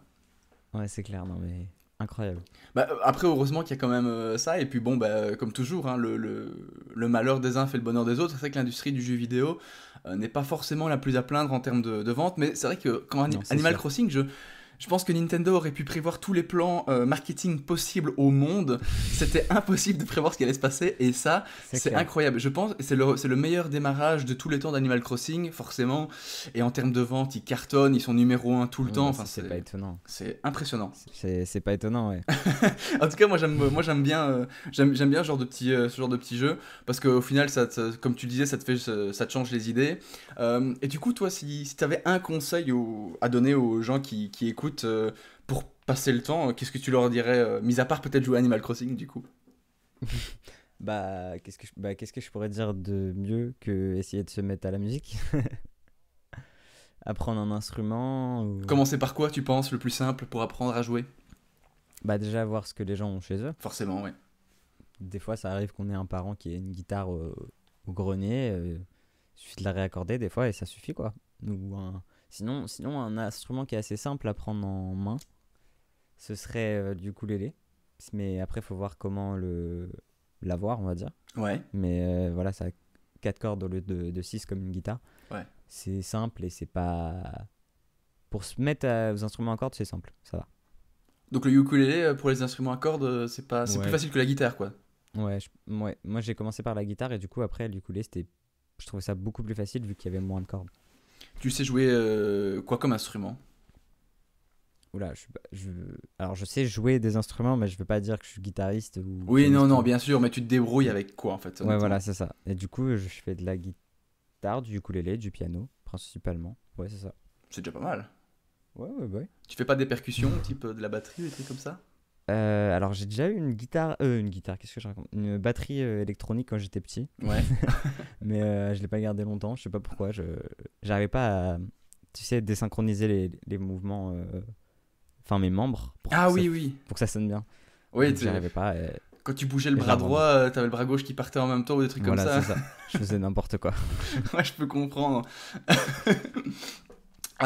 [SPEAKER 3] Ouais, c'est clair, non mais incroyable.
[SPEAKER 2] Bah, après, heureusement qu'il y a quand même euh, ça. Et puis bon, bah, comme toujours, hein, le, le, le malheur des uns fait le bonheur des autres. C'est vrai que l'industrie du jeu vidéo euh, n'est pas forcément la plus à plaindre en termes de, de vente. Mais c'est vrai que quand Ani-
[SPEAKER 3] Non, c'est
[SPEAKER 2] Animal
[SPEAKER 3] sûr.
[SPEAKER 2] Crossing, je, je pense que Nintendo aurait pu prévoir tous les plans euh, marketing possibles au monde. C'était impossible de prévoir ce qui allait se passer. Et ça, c'est incroyable. Je pense que c'est le, meilleur démarrage de tous les temps d'Animal Crossing, forcément. Et en termes de vente, ils cartonnent, ils sont numéro un tout le
[SPEAKER 3] Ouais,
[SPEAKER 2] temps. Enfin,
[SPEAKER 3] c'est pas étonnant.
[SPEAKER 2] c'est impressionnant.
[SPEAKER 3] C'est pas étonnant, ouais.
[SPEAKER 2] En tout cas, moi j'aime, moi j'aime bien, euh, j'aime, bien ce genre de petit, euh, ce genre de petit jeu parce qu'au final, ça, te- comme tu disais, ça te fait, ça, ça te change les idées. Euh, et du coup, toi, si, si tu avais un conseil au- à donner aux gens qui, qui écoutent euh, pour passer le temps, euh, qu'est-ce que tu leur dirais, euh, mis à part peut-être jouer Animal Crossing, du coup?
[SPEAKER 3] Bah, qu'est-ce que je, bah, qu'est-ce que je pourrais dire de mieux que essayer de se mettre à la musique? Apprendre un instrument ou...
[SPEAKER 2] Commencer par quoi, tu penses, le plus simple pour apprendre à jouer?
[SPEAKER 3] Bah, déjà voir ce que les gens ont chez eux.
[SPEAKER 2] Forcément, ouais.
[SPEAKER 3] Des fois, ça arrive qu'on ait un parent qui ait une guitare au, au grenier. euh, il suffit de la réaccorder des fois et ça suffit, quoi. Ou un... sinon, sinon, un instrument qui est assez simple à prendre en main, ce serait euh, du ukulélé. Mais après, il faut voir comment le l'avoir, on va dire.
[SPEAKER 2] Ouais.
[SPEAKER 3] Mais euh, voilà, ça a 4 cordes au lieu de 6 comme une guitare.
[SPEAKER 2] Ouais.
[SPEAKER 3] C'est simple et c'est pas. Pour se mettre à- aux instruments à cordes, c'est simple, ça va.
[SPEAKER 2] Donc le ukulélé euh, pour les instruments à cordes, euh, c'est pas, c'est
[SPEAKER 3] Ouais.
[SPEAKER 2] plus facile que la guitare, quoi.
[SPEAKER 3] Ouais, je- ouais. moi j'ai commencé par la guitare et du coup, après, l'ukulélé, c'était. Je trouvais ça beaucoup plus facile vu qu'il y avait moins de cordes.
[SPEAKER 2] Tu sais jouer euh, quoi comme instrument?
[SPEAKER 3] Oula, je, je... Alors je sais jouer des instruments, mais je veux pas dire que je suis guitariste ou.
[SPEAKER 2] Oui, non, non, bien sûr, mais tu te débrouilles avec quoi en fait
[SPEAKER 3] Ouais, voilà, c'est ça. Et du coup, je fais de la guitare, du ukulélé, du piano, principalement. Ouais, c'est ça.
[SPEAKER 2] C'est déjà pas mal.
[SPEAKER 3] Ouais, ouais, ouais.
[SPEAKER 2] Tu fais pas des percussions, type euh, de la batterie, des trucs comme ça?
[SPEAKER 3] Euh, alors j'ai déjà eu une guitare, euh, une guitare, qu'est-ce que je raconte? Une batterie euh, électronique quand j'étais petit,
[SPEAKER 2] Ouais.
[SPEAKER 3] mais je l'ai pas gardé longtemps, je sais pas pourquoi, je j'arrivais pas à, tu sais, désynchroniser les, les mouvements, enfin mes membres, pour,
[SPEAKER 2] ah
[SPEAKER 3] que
[SPEAKER 2] oui,
[SPEAKER 3] ça,
[SPEAKER 2] oui.
[SPEAKER 3] pour que ça sonne bien.
[SPEAKER 2] Oui, tu-
[SPEAKER 3] j'arrivais pas. et
[SPEAKER 2] quand tu bougeais le bras droit, t'avais le bras gauche qui partait en même temps ou des trucs
[SPEAKER 3] voilà,
[SPEAKER 2] comme
[SPEAKER 3] c'est
[SPEAKER 2] ça.
[SPEAKER 3] ça. Je faisais n'importe quoi.
[SPEAKER 2] Ouais, je peux comprendre.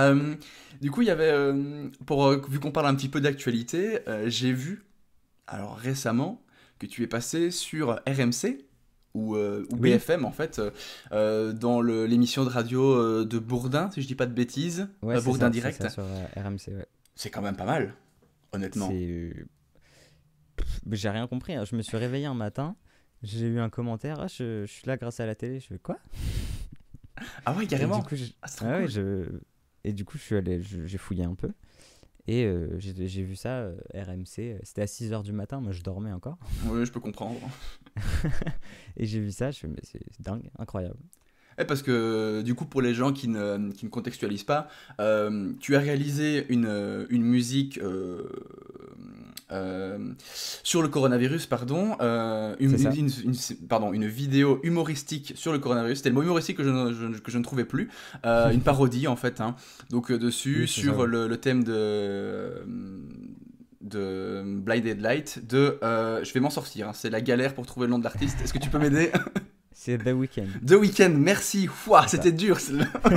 [SPEAKER 2] Du coup, il y avait, euh, pour, euh, vu qu'on parle un petit peu d'actualité, euh, j'ai vu, alors récemment, que tu es passé sur RMC, ou, ou
[SPEAKER 3] Oui.
[SPEAKER 2] BFM en fait, dans l'émission de radio de Bourdin, si je dis pas de bêtises,
[SPEAKER 3] Ouais,
[SPEAKER 2] Bourdin
[SPEAKER 3] ça,
[SPEAKER 2] Direct.
[SPEAKER 3] sur RMC, ouais.
[SPEAKER 2] C'est quand même pas mal, honnêtement.
[SPEAKER 3] J'ai rien compris. hein. Je me suis réveillé un matin, j'ai eu un commentaire. Ah, je, je suis là grâce à la télé. Je fais quoi?
[SPEAKER 2] Ah ouais,
[SPEAKER 3] Et
[SPEAKER 2] carrément.
[SPEAKER 3] du coup, je-
[SPEAKER 2] Ah,
[SPEAKER 3] ouais, je... Et du coup, je suis allé, j'ai fouillé un peu. Et euh, j'ai vu ça, euh, RMC. euh, C'était à 6h du matin, moi je dormais encore.
[SPEAKER 2] Oui, je peux comprendre.
[SPEAKER 3] Et j'ai vu ça, je fais, mais c'est dingue, incroyable.
[SPEAKER 2] Eh, parce que du coup, pour les gens qui ne, qui ne contextualisent pas, euh, tu as réalisé une, une musique euh, sur le coronavirus, pardon, euh, une, pardon, une vidéo humoristique sur le coronavirus. C'était le mot humoristique que je, ne- je- que je ne trouvais plus, Euh, une parodie en fait. hein. Donc dessus
[SPEAKER 3] Oui,
[SPEAKER 2] sur le, le thème de de Blinded Light de euh, je vais m'en sortir hein, c'est la galère pour trouver le nom de l'artiste est-ce que tu peux m'aider?
[SPEAKER 3] C'est The Weeknd.
[SPEAKER 2] The Weeknd, merci. C'était dur. oh,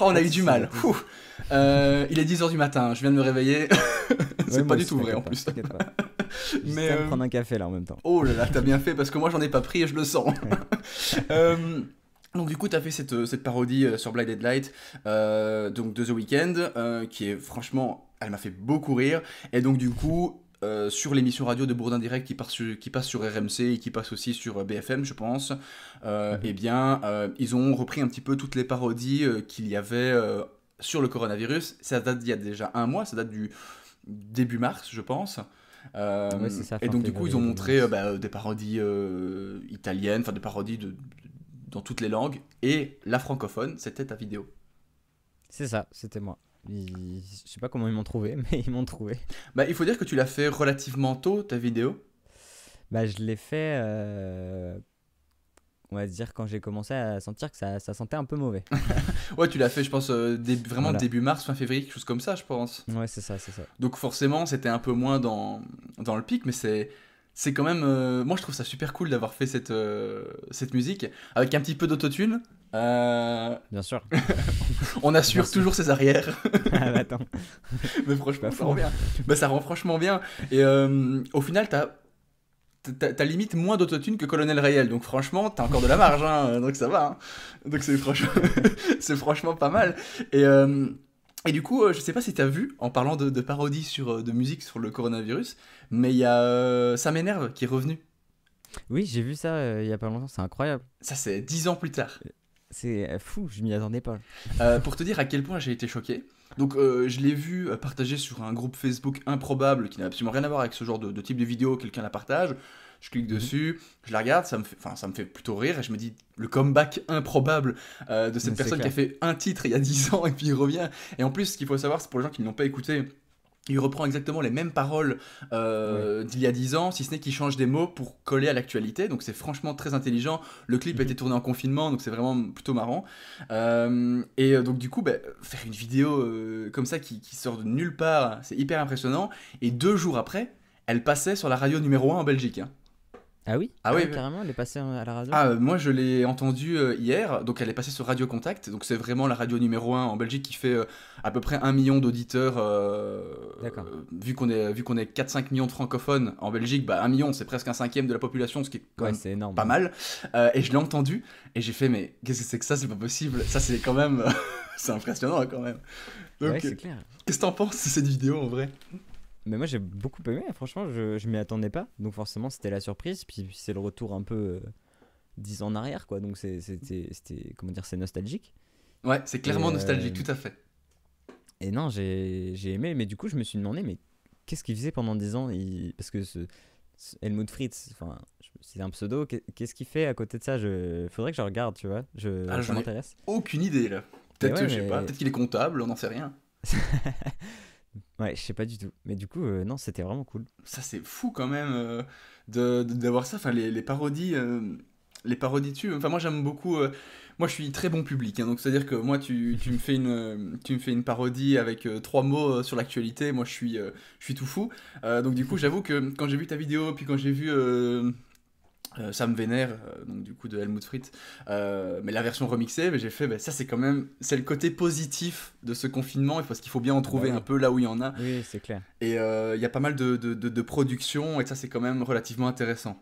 [SPEAKER 2] on a eu du mal. Euh, il est 10h du matin, je viens de me réveiller. c'est
[SPEAKER 3] Ouais,
[SPEAKER 2] pas du tout vrai en plus. Mais, euh,
[SPEAKER 3] prendre un café là en même temps.
[SPEAKER 2] Oh là là, t'as bien fait parce que moi j'en ai pas pris et je le sens. Euh, donc du coup, t'as fait cette, cette parodie euh, sur Blinded Light, euh, donc de The Weeknd, euh, qui est franchement, elle m'a fait beaucoup rire. Et donc du coup, euh, sur l'émission radio de Bourdin Direct qui, passe sur- qui passe sur RMC et qui passe aussi sur euh, BFM, je pense, euh,
[SPEAKER 3] Mhm.
[SPEAKER 2] eh bien, euh, ils ont repris un petit peu toutes les parodies qu'il y avait sur le coronavirus. Ça date d'il y a déjà un mois, ça date du début mars, je pense.
[SPEAKER 3] Ouais, c'est ça,
[SPEAKER 2] et donc du coup ils ont montré bah, des parodies italiennes, enfin des parodies de, dans toutes les langues, et la francophone, c'était ta vidéo.
[SPEAKER 3] C'est ça, c'était moi. Ils- Je sais pas comment ils m'ont trouvé, mais ils m'ont trouvé.
[SPEAKER 2] Bah, il faut dire que tu l'as fait relativement tôt, ta vidéo.
[SPEAKER 3] Bah, je l'ai fait, euh, on va dire, quand j'ai commencé à sentir que ça, ça sentait un peu mauvais.
[SPEAKER 2] Ouais, tu l'as fait, je pense, euh, vraiment
[SPEAKER 3] Voilà.
[SPEAKER 2] début mars, fin février, quelque chose comme ça, je pense.
[SPEAKER 3] Ouais, c'est ça, c'est ça.
[SPEAKER 2] Donc forcément, c'était un peu moins dans, dans le pic, mais c'est... C'est quand même... euh, moi, je trouve ça super cool d'avoir fait cette, cette musique, avec un petit peu d'autotune. Euh,
[SPEAKER 3] Bien sûr.
[SPEAKER 2] on assure toujours ses arrières.
[SPEAKER 3] Ah, bah, attends.
[SPEAKER 2] Mais franchement, ça rend bien. Bah, ça rend franchement bien. Et euh, au final, t'as t'as limite moins d'autotune que Colonel Rayel. Donc franchement, t'as encore de la marge. hein, donc ça va. hein. Donc c'est franchement, c'est franchement pas mal. Et, euh, et du coup, euh, je sais pas si t'as vu, en parlant de, de parodie sur, de musique sur le coronavirus, mais il y a euh, Ça m'énerve qui est revenu.
[SPEAKER 3] Oui, j'ai vu ça il y a pas longtemps, c'est incroyable.
[SPEAKER 2] Ça, c'est dix ans plus tard.
[SPEAKER 3] C'est euh, fou, je m'y attendais pas.
[SPEAKER 2] Euh, pour te dire à quel point j'ai été choqué. Donc euh, je l'ai vu partagé sur un groupe Facebook improbable qui n'a absolument rien à voir avec ce genre de, de type de vidéo, quelqu'un la partage, je clique
[SPEAKER 3] Mhm.
[SPEAKER 2] dessus, je la regarde, ça me fait, enfin, ça me fait plutôt rire et je me dis le comeback improbable euh, de cette
[SPEAKER 3] Mais
[SPEAKER 2] personne qui a fait un titre il y a 10 ans et puis il revient. Et en plus ce qu'il faut savoir c'est pour les gens qui ne l'ont pas écouté, il reprend exactement les mêmes paroles euh, d'il y a 10 ans, si ce n'est qu'il change des mots pour coller à l'actualité. Donc c'est franchement très intelligent. Le clip a
[SPEAKER 3] Mhm.
[SPEAKER 2] été tourné en confinement, donc c'est vraiment plutôt marrant. Euh, et euh, donc du coup, bah, faire une vidéo euh, comme ça qui, qui sort de nulle part, c'est hyper impressionnant. Et deux jours après, elle passait sur la radio numéro 1 en Belgique. hein.
[SPEAKER 3] Ah oui
[SPEAKER 2] Ah oui,
[SPEAKER 3] ouais,
[SPEAKER 2] oui.
[SPEAKER 3] carrément, elle est passée à la radio
[SPEAKER 2] Ah, euh, moi je l'ai entendue euh, hier, donc elle est passée sur Radio Contact, donc c'est vraiment la radio numéro 1 en Belgique qui fait euh, à peu près un million d'auditeurs. euh,
[SPEAKER 3] D'accord.
[SPEAKER 2] euh, vu qu'on est, vu qu'on est 4-5 millions de francophones en Belgique, bah un million c'est presque un cinquième de la population, ce qui est quand
[SPEAKER 3] Ouais,
[SPEAKER 2] même
[SPEAKER 3] énorme.
[SPEAKER 2] pas mal. Euh, et je l'ai entendu et j'ai fait, mais qu'est-ce que c'est que ça? C'est pas possible. Ça c'est quand même. c'est impressionnant quand même. Donc,
[SPEAKER 3] Ouais,
[SPEAKER 2] euh,
[SPEAKER 3] c'est clair.
[SPEAKER 2] qu'est-ce que t'en penses de cette vidéo en vrai?
[SPEAKER 3] Mais moi j'ai beaucoup aimé, franchement, je, je m'y attendais pas. Donc forcément, c'était la surprise. Puis c'est le retour un peu euh, 10 ans en arrière, quoi. Donc c'était, comment dire, c'est nostalgique.
[SPEAKER 2] Ouais, c'est clairement
[SPEAKER 3] Et, euh,
[SPEAKER 2] nostalgique, tout à fait.
[SPEAKER 3] Et non, j'ai, j'ai aimé, mais du coup, je me suis demandé, mais qu'est-ce qu'il faisait pendant 10 ans? Il- Parce que ce, ce Helmut Fritz, enfin, c'est un pseudo, qu'est- qu'est-ce qu'il fait à côté de ça? Je... Faudrait que je regarde, tu vois. Je...
[SPEAKER 2] Ah,
[SPEAKER 3] ça
[SPEAKER 2] ai-
[SPEAKER 3] m'intéresse.
[SPEAKER 2] Aucune idée là. Peut-être,
[SPEAKER 3] ouais,
[SPEAKER 2] je sais
[SPEAKER 3] mais-
[SPEAKER 2] pas, peut-être qu'il est comptable, on n'en sait rien.
[SPEAKER 3] Ouais, je sais pas du tout. Mais du coup, euh, non, c'était vraiment cool.
[SPEAKER 2] Ça c'est fou quand même euh, de d'avoir ça. Enfin les, les parodies, euh, les parodies dessus. Enfin moi j'aime beaucoup. moi je suis très bon public, hein, donc c'est à dire que moi tu, tu me fais une tu me fais une parodie avec trois mots sur l'actualité. Moi je suis je suis tout fou. Donc du coup j'avoue que quand j'ai vu ta vidéo puis quand j'ai vu euh, Sam Vénère, euh, donc du coup de Helmut Fritz, euh, mais la version remixée, mais j'ai fait, bah, ça c'est quand même, c'est le côté positif de ce confinement, parce qu'il faut bien en trouver
[SPEAKER 3] oui.
[SPEAKER 2] un peu là où il y en a.
[SPEAKER 3] Oui, c'est clair.
[SPEAKER 2] Et euh, il y a pas mal de, de, de, de production, et ça c'est quand même relativement intéressant.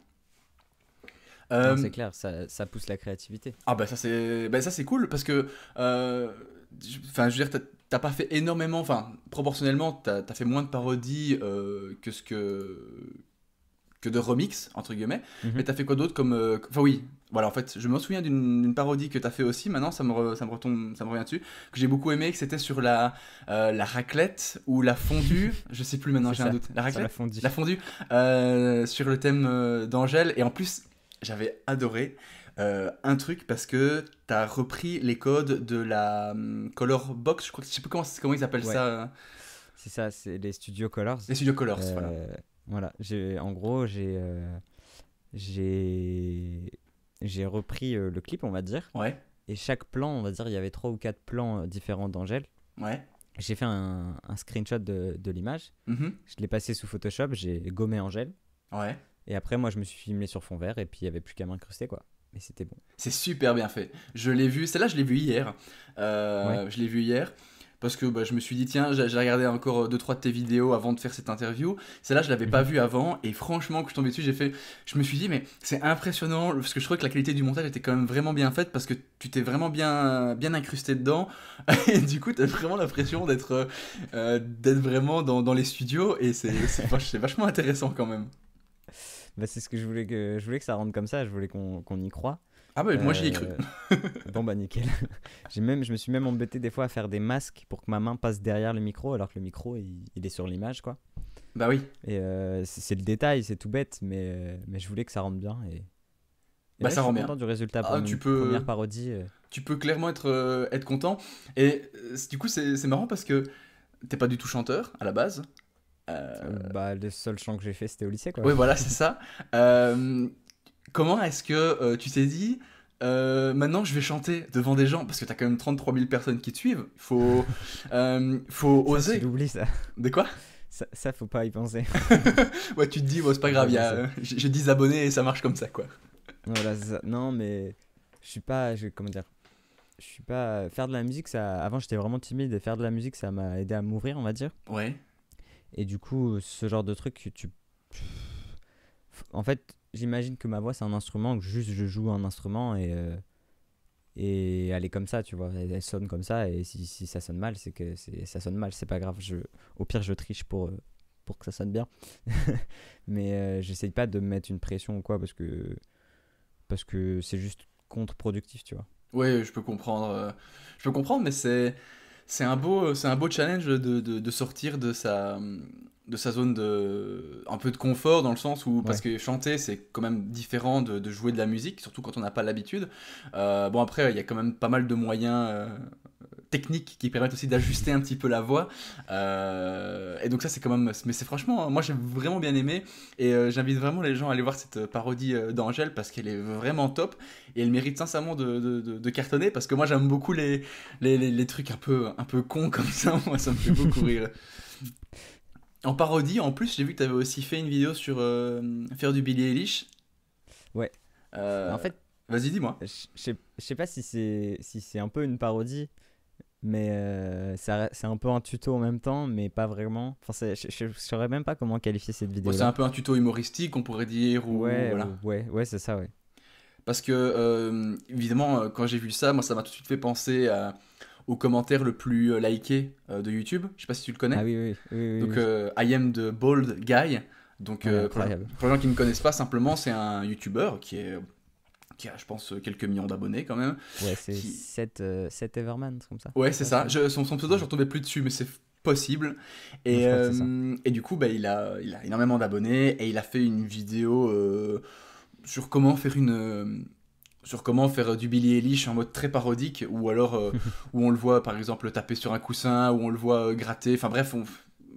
[SPEAKER 3] C'est clair, ça, ça pousse la créativité.
[SPEAKER 2] ah bah ça c'est bah, ça c'est cool parce que je- enfin je veux dire t'as- pas fait énormément enfin proportionnellement t'as as fait moins de parodies que ce que que de remix entre guillemets
[SPEAKER 3] Mhm.
[SPEAKER 2] mais t'as fait quoi d'autre comme euh, enfin oui voilà en fait je me souviens d'une parodie que t'as fait aussi maintenant ça me re- ça me retombe ça me revient dessus que j'ai beaucoup aimé que c'était sur la euh, la raclette ou la fondue je sais plus maintenant j'ai un doute la raclette
[SPEAKER 3] l'a fondu.
[SPEAKER 2] la fondue euh, sur le thème d'Angèle. Et en plus, j'avais adoré euh, un truc parce que tu as repris les codes de la hum, Color Box. Je crois que je sais plus comment, comment ils appellent
[SPEAKER 3] Ouais.
[SPEAKER 2] ça.
[SPEAKER 3] C'est ça, c'est les studios Colors.
[SPEAKER 2] Les Studio Colors.
[SPEAKER 3] Euh,
[SPEAKER 2] voilà.
[SPEAKER 3] Voilà, j'ai en gros j'ai euh, j'ai repris euh, le clip, on va dire,
[SPEAKER 2] Ouais,
[SPEAKER 3] et chaque plan, on va dire, il y avait trois ou quatre plans euh, différents d'Angèle.
[SPEAKER 2] ouais.
[SPEAKER 3] J'ai fait un, un screenshot de, de l'image,
[SPEAKER 2] mhm,
[SPEAKER 3] je l'ai passé sous Photoshop, j'ai gommé Angèle,
[SPEAKER 2] Ouais.
[SPEAKER 3] et après moi je me suis filmé sur fond vert, et puis il y avait plus qu'à m'incruster quoi. Mais c'était bon.
[SPEAKER 2] C'est super bien fait. Je l'ai vu, celle-là, je l'ai vu hier. Euh,
[SPEAKER 3] Ouais.
[SPEAKER 2] Je l'ai vu hier. Parce que bah, je me suis dit, tiens, j'ai regardé encore 2-3 de tes vidéos avant de faire cette interview. Celle-là, je l'avais pas
[SPEAKER 3] Mhm.
[SPEAKER 2] vue avant. Et franchement, que je tombé dessus, j'ai fait. Je me suis dit, mais c'est impressionnant. Parce que je trouvais que la qualité du montage était quand même vraiment bien faite. Parce que tu t'es vraiment bien, bien incrusté dedans. Et du coup, t'as vraiment l'impression d'être euh, d'être vraiment dans, dans les studios. Et c'est c'est vach- c'est vachement intéressant quand même.
[SPEAKER 3] Bah, c'est ce que je voulais que je voulais que ça rentre comme ça, je voulais qu'on qu'on y croit.
[SPEAKER 2] Ah, bah, moi, j'y ai cru.
[SPEAKER 3] Euh, bon bah nickel. J'ai même, je me suis même embêté des fois à faire des masques pour que ma main passe derrière le micro alors que le micro il, il est sur l'image quoi.
[SPEAKER 2] Bah oui.
[SPEAKER 3] Et euh, c'est le détail, c'est tout bête, mais, euh, mais je voulais que ça rentre bien. Et, et
[SPEAKER 2] Bah,
[SPEAKER 3] là,
[SPEAKER 2] ça
[SPEAKER 3] je suis
[SPEAKER 2] rend bien.
[SPEAKER 3] content du résultat pour
[SPEAKER 2] Ah,
[SPEAKER 3] une
[SPEAKER 2] tu peux-
[SPEAKER 3] première parodie.
[SPEAKER 2] tu peux clairement être, être content. Et du coup, c'est marrant parce que t'es pas du tout chanteur à la base. Euh,
[SPEAKER 3] bah, le seul chant que j'ai fait c'était au lycée quoi.
[SPEAKER 2] Oui, voilà, c'est ça. Euh, comment est-ce que euh, tu t'es dit, euh, maintenant je vais chanter devant des gens? Parce que t'as quand même 33 000 personnes qui te suivent. Faut, euh, faut
[SPEAKER 3] Ça,
[SPEAKER 2] oser.
[SPEAKER 3] l'oublies ça.
[SPEAKER 2] De quoi?
[SPEAKER 3] Ça. ça, faut pas y penser.
[SPEAKER 2] Ouais, tu te dis, bon, c'est pas grave, a, j'ai j'ai 10 abonnés et ça marche comme ça, quoi.
[SPEAKER 3] voilà, ça. Non, mais je suis pas. Je, comment dire Je suis pas. Faire de la musique, ça. Avant, j'étais vraiment timide et faire de la musique, ça m'a aidé à m'ouvrir, on va dire.
[SPEAKER 2] Ouais.
[SPEAKER 3] Et du coup, ce genre de truc, tu. En fait, j'imagine que ma voix, c'est un instrument, que juste je joue un instrument et. euh, Et elle est comme ça, tu vois. Elle, sonne comme ça. Et si, si ça sonne mal, c'est que ça sonne mal. C'est pas grave. Je, au pire, je triche pour, euh, pour que ça sonne bien. Mais euh, j'essaye pas de me mettre une pression ou quoi parce que. Parce que c'est juste contre-productif, tu vois.
[SPEAKER 2] Oui, je peux comprendre. euh, Je peux comprendre, mais c'est c'est un beau c'est un beau challenge de, de, de sortir de sa de sa zone de un peu de confort dans le sens où parce que chanter c'est quand même différent de, de jouer de la musique, surtout quand on n'a pas l'habitude. Euh, bon après il y a quand même pas mal de moyens euh, techniques qui permettent aussi d'ajuster un petit peu la voix. Euh, et donc ça c'est quand même mais c'est franchement moi j'ai vraiment bien aimé et j'invite vraiment les gens à aller voir cette parodie d'Angèle parce qu'elle est vraiment top et elle mérite sincèrement de, de, de- de cartonner parce que moi j'aime beaucoup les, les, les, les trucs un peu, un peu cons comme ça, moi ça me fait beaucoup rire. En parodie, en plus, j'ai vu que tu avais aussi fait une vidéo sur euh, faire du Billie Eilish.
[SPEAKER 3] Ouais.
[SPEAKER 2] Euh,
[SPEAKER 3] En fait,
[SPEAKER 2] vas-y, dis-moi.
[SPEAKER 3] je sais pas si c'est si c'est un peu une parodie, mais euh, c'est un peu un tuto en même temps, mais pas vraiment. Enfin, je, saurais même pas comment qualifier cette vidéo.
[SPEAKER 2] C'est un peu un tuto humoristique, on pourrait dire, ou
[SPEAKER 3] Ouais,
[SPEAKER 2] voilà.
[SPEAKER 3] ou- ouais, ouais, c'est ça, ouais.
[SPEAKER 2] Parce que, euh, évidemment, quand j'ai vu ça, moi, ça m'a tout de suite fait penser à- au commentaire le plus euh, liké euh, de YouTube. Je sais pas si tu le connais.
[SPEAKER 3] Ah oui, oui, oui. oui,
[SPEAKER 2] Donc, euh, I am the bald guy. Donc,
[SPEAKER 3] Ouais,
[SPEAKER 2] pour, les, gens qui ne connaissent pas, simplement, c'est un YouTuber qui est qui a, je pense, quelques millions d'abonnés quand même.
[SPEAKER 3] Ouais, c'est
[SPEAKER 2] qui-
[SPEAKER 3] Seth, euh, Seth Everman, c'est comme ça.
[SPEAKER 2] Ouais, c'est ça. Je- son, son pseudo, je retombais plus dessus, mais c'est possible. Et, euh, du coup, bah, il, a, il a énormément d'abonnés et il a fait une vidéo euh, sur comment faire une. Euh, sur comment faire du Billy Eilish en mode très parodique, ou alors euh, où on le voit par exemple taper sur un coussin, où on le voit euh, gratter. Enfin bref, on-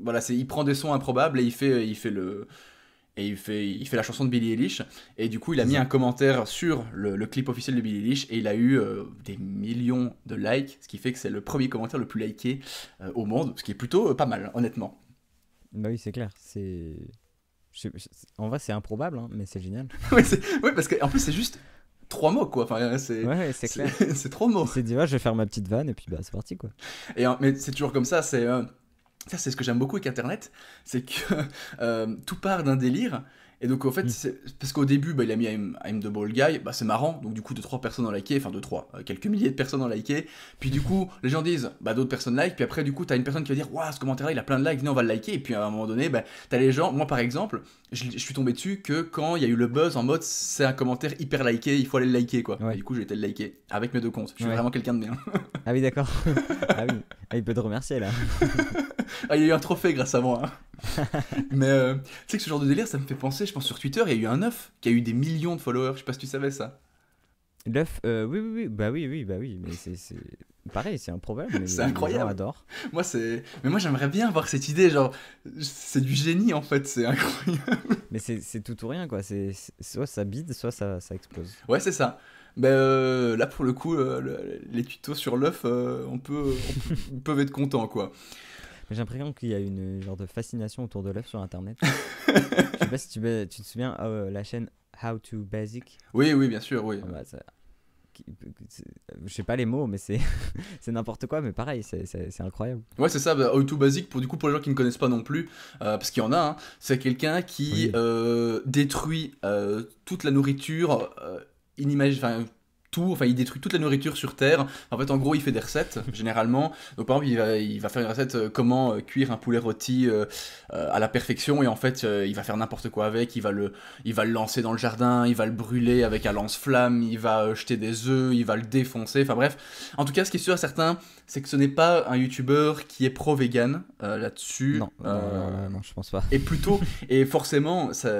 [SPEAKER 2] voilà, c'est il prend des sons improbables et il fait, il fait le. Et il fait, il fait la chanson de Billy Eilish. Et du coup, il a mis un commentaire sur le, le clip officiel de Billy Eilish et il a eu euh, des millions de likes, ce qui fait que c'est le premier commentaire le plus liké euh, au monde, ce qui est plutôt euh, pas mal, honnêtement.
[SPEAKER 3] Bah oui, c'est clair. C'est. En vrai, c'est improbable, hein, mais c'est génial.
[SPEAKER 2] c'est- ouais, parce qu'en plus, c'est juste trois mots, quoi. Enfin, c'est
[SPEAKER 3] Ouais, c'est
[SPEAKER 2] c'est- c'est trois mots.
[SPEAKER 3] Il s'est dit, ouais, je vais faire ma petite vanne et puis bah, c'est parti quoi.
[SPEAKER 2] Et, euh, mais c'est toujours comme ça, c'est euh, ça c'est ce que j'aime beaucoup avec Internet, c'est que euh, tout part d'un délire. Et donc en fait,
[SPEAKER 3] Mm.
[SPEAKER 2] parce qu'au début, bah, il a mis I'm, I'm the ball guy, bah, c'est marrant, donc du coup, de trois personnes ont liké, enfin de trois, euh, quelques milliers de personnes ont liké, puis du coup, les gens disent, bah d'autres personnes like, puis après, du coup, t'as une personne qui va dire, waouh, ce commentaire-là, il a plein de likes, venez, on va le liker, et puis à un moment donné, bah, t'as les gens, moi par exemple, je, je suis tombé dessus que quand il y a eu le buzz en mode, c'est un commentaire hyper liké, il faut aller le liker, quoi.
[SPEAKER 3] Ouais.
[SPEAKER 2] Et du coup, j'ai été le liker, avec mes deux comptes, je suis
[SPEAKER 3] Ouais.
[SPEAKER 2] vraiment quelqu'un de bien.
[SPEAKER 3] Ah oui, d'accord. ah oui. Ah, il peut te remercier là.
[SPEAKER 2] Ah, il y a eu un trophée grâce à moi. hein. Mais euh, tu sais que ce genre de délire, ça me fait penser, je pense sur Twitter, il y a eu un œuf qui a eu des millions de followers. Je sais pas si tu savais ça.
[SPEAKER 3] L'œuf, euh, oui, oui, oui, bah oui, oui, bah oui, mais c'est pareil, c'est improbable. mais
[SPEAKER 2] C'est
[SPEAKER 3] les gens
[SPEAKER 2] incroyable.
[SPEAKER 3] adorent.
[SPEAKER 2] Moi, c'est. Mais moi, j'aimerais bien avoir cette idée. Genre, c'est du génie en fait. C'est incroyable.
[SPEAKER 3] Mais c'est tout ou rien quoi. C'est soit ça bide, soit ça, ça explose.
[SPEAKER 2] Ouais, c'est ça. Mais euh, là, pour le coup, euh, le- les tutos sur l'œuf, on peut, on peut- peuvent être contents quoi.
[SPEAKER 3] J'ai l'impression qu'il y a une genre de fascination autour de l'œuf sur internet. Je sais pas si tu, tu te souviens, euh, la chaîne How to Basic?
[SPEAKER 2] Oui, oui, bien sûr, oui.
[SPEAKER 3] Ah bah, ça- Je sais pas les mots, mais c'est n'importe quoi, mais pareil, c'est- incroyable.
[SPEAKER 2] Ouais, c'est ça, bah, How to Basic, pour, du coup, pour les gens qui ne connaissent pas non plus, euh, parce qu'il y en a, hein, c'est quelqu'un qui
[SPEAKER 3] Oui.
[SPEAKER 2] euh, détruit toute la nourriture, inimagi- enfin, tout, enfin, il détruit toute la nourriture sur Terre. En fait, en gros, il fait des recettes, généralement. Donc, par exemple, il va, il va faire une recette, euh, comment euh, cuire un poulet rôti euh, à la perfection, et en fait, il va faire n'importe quoi avec, il va, le, il va le lancer dans le jardin, il va le brûler avec un lance-flamme, il va jeter des œufs, il va le défoncer, enfin bref. En tout cas, ce qui est sûr et certain, c'est que ce n'est pas un youtubeur qui est pro-vegan euh, là-dessus.
[SPEAKER 3] Non,
[SPEAKER 2] Euh,
[SPEAKER 3] non, je pense pas.
[SPEAKER 2] Et plutôt, et forcément, ça,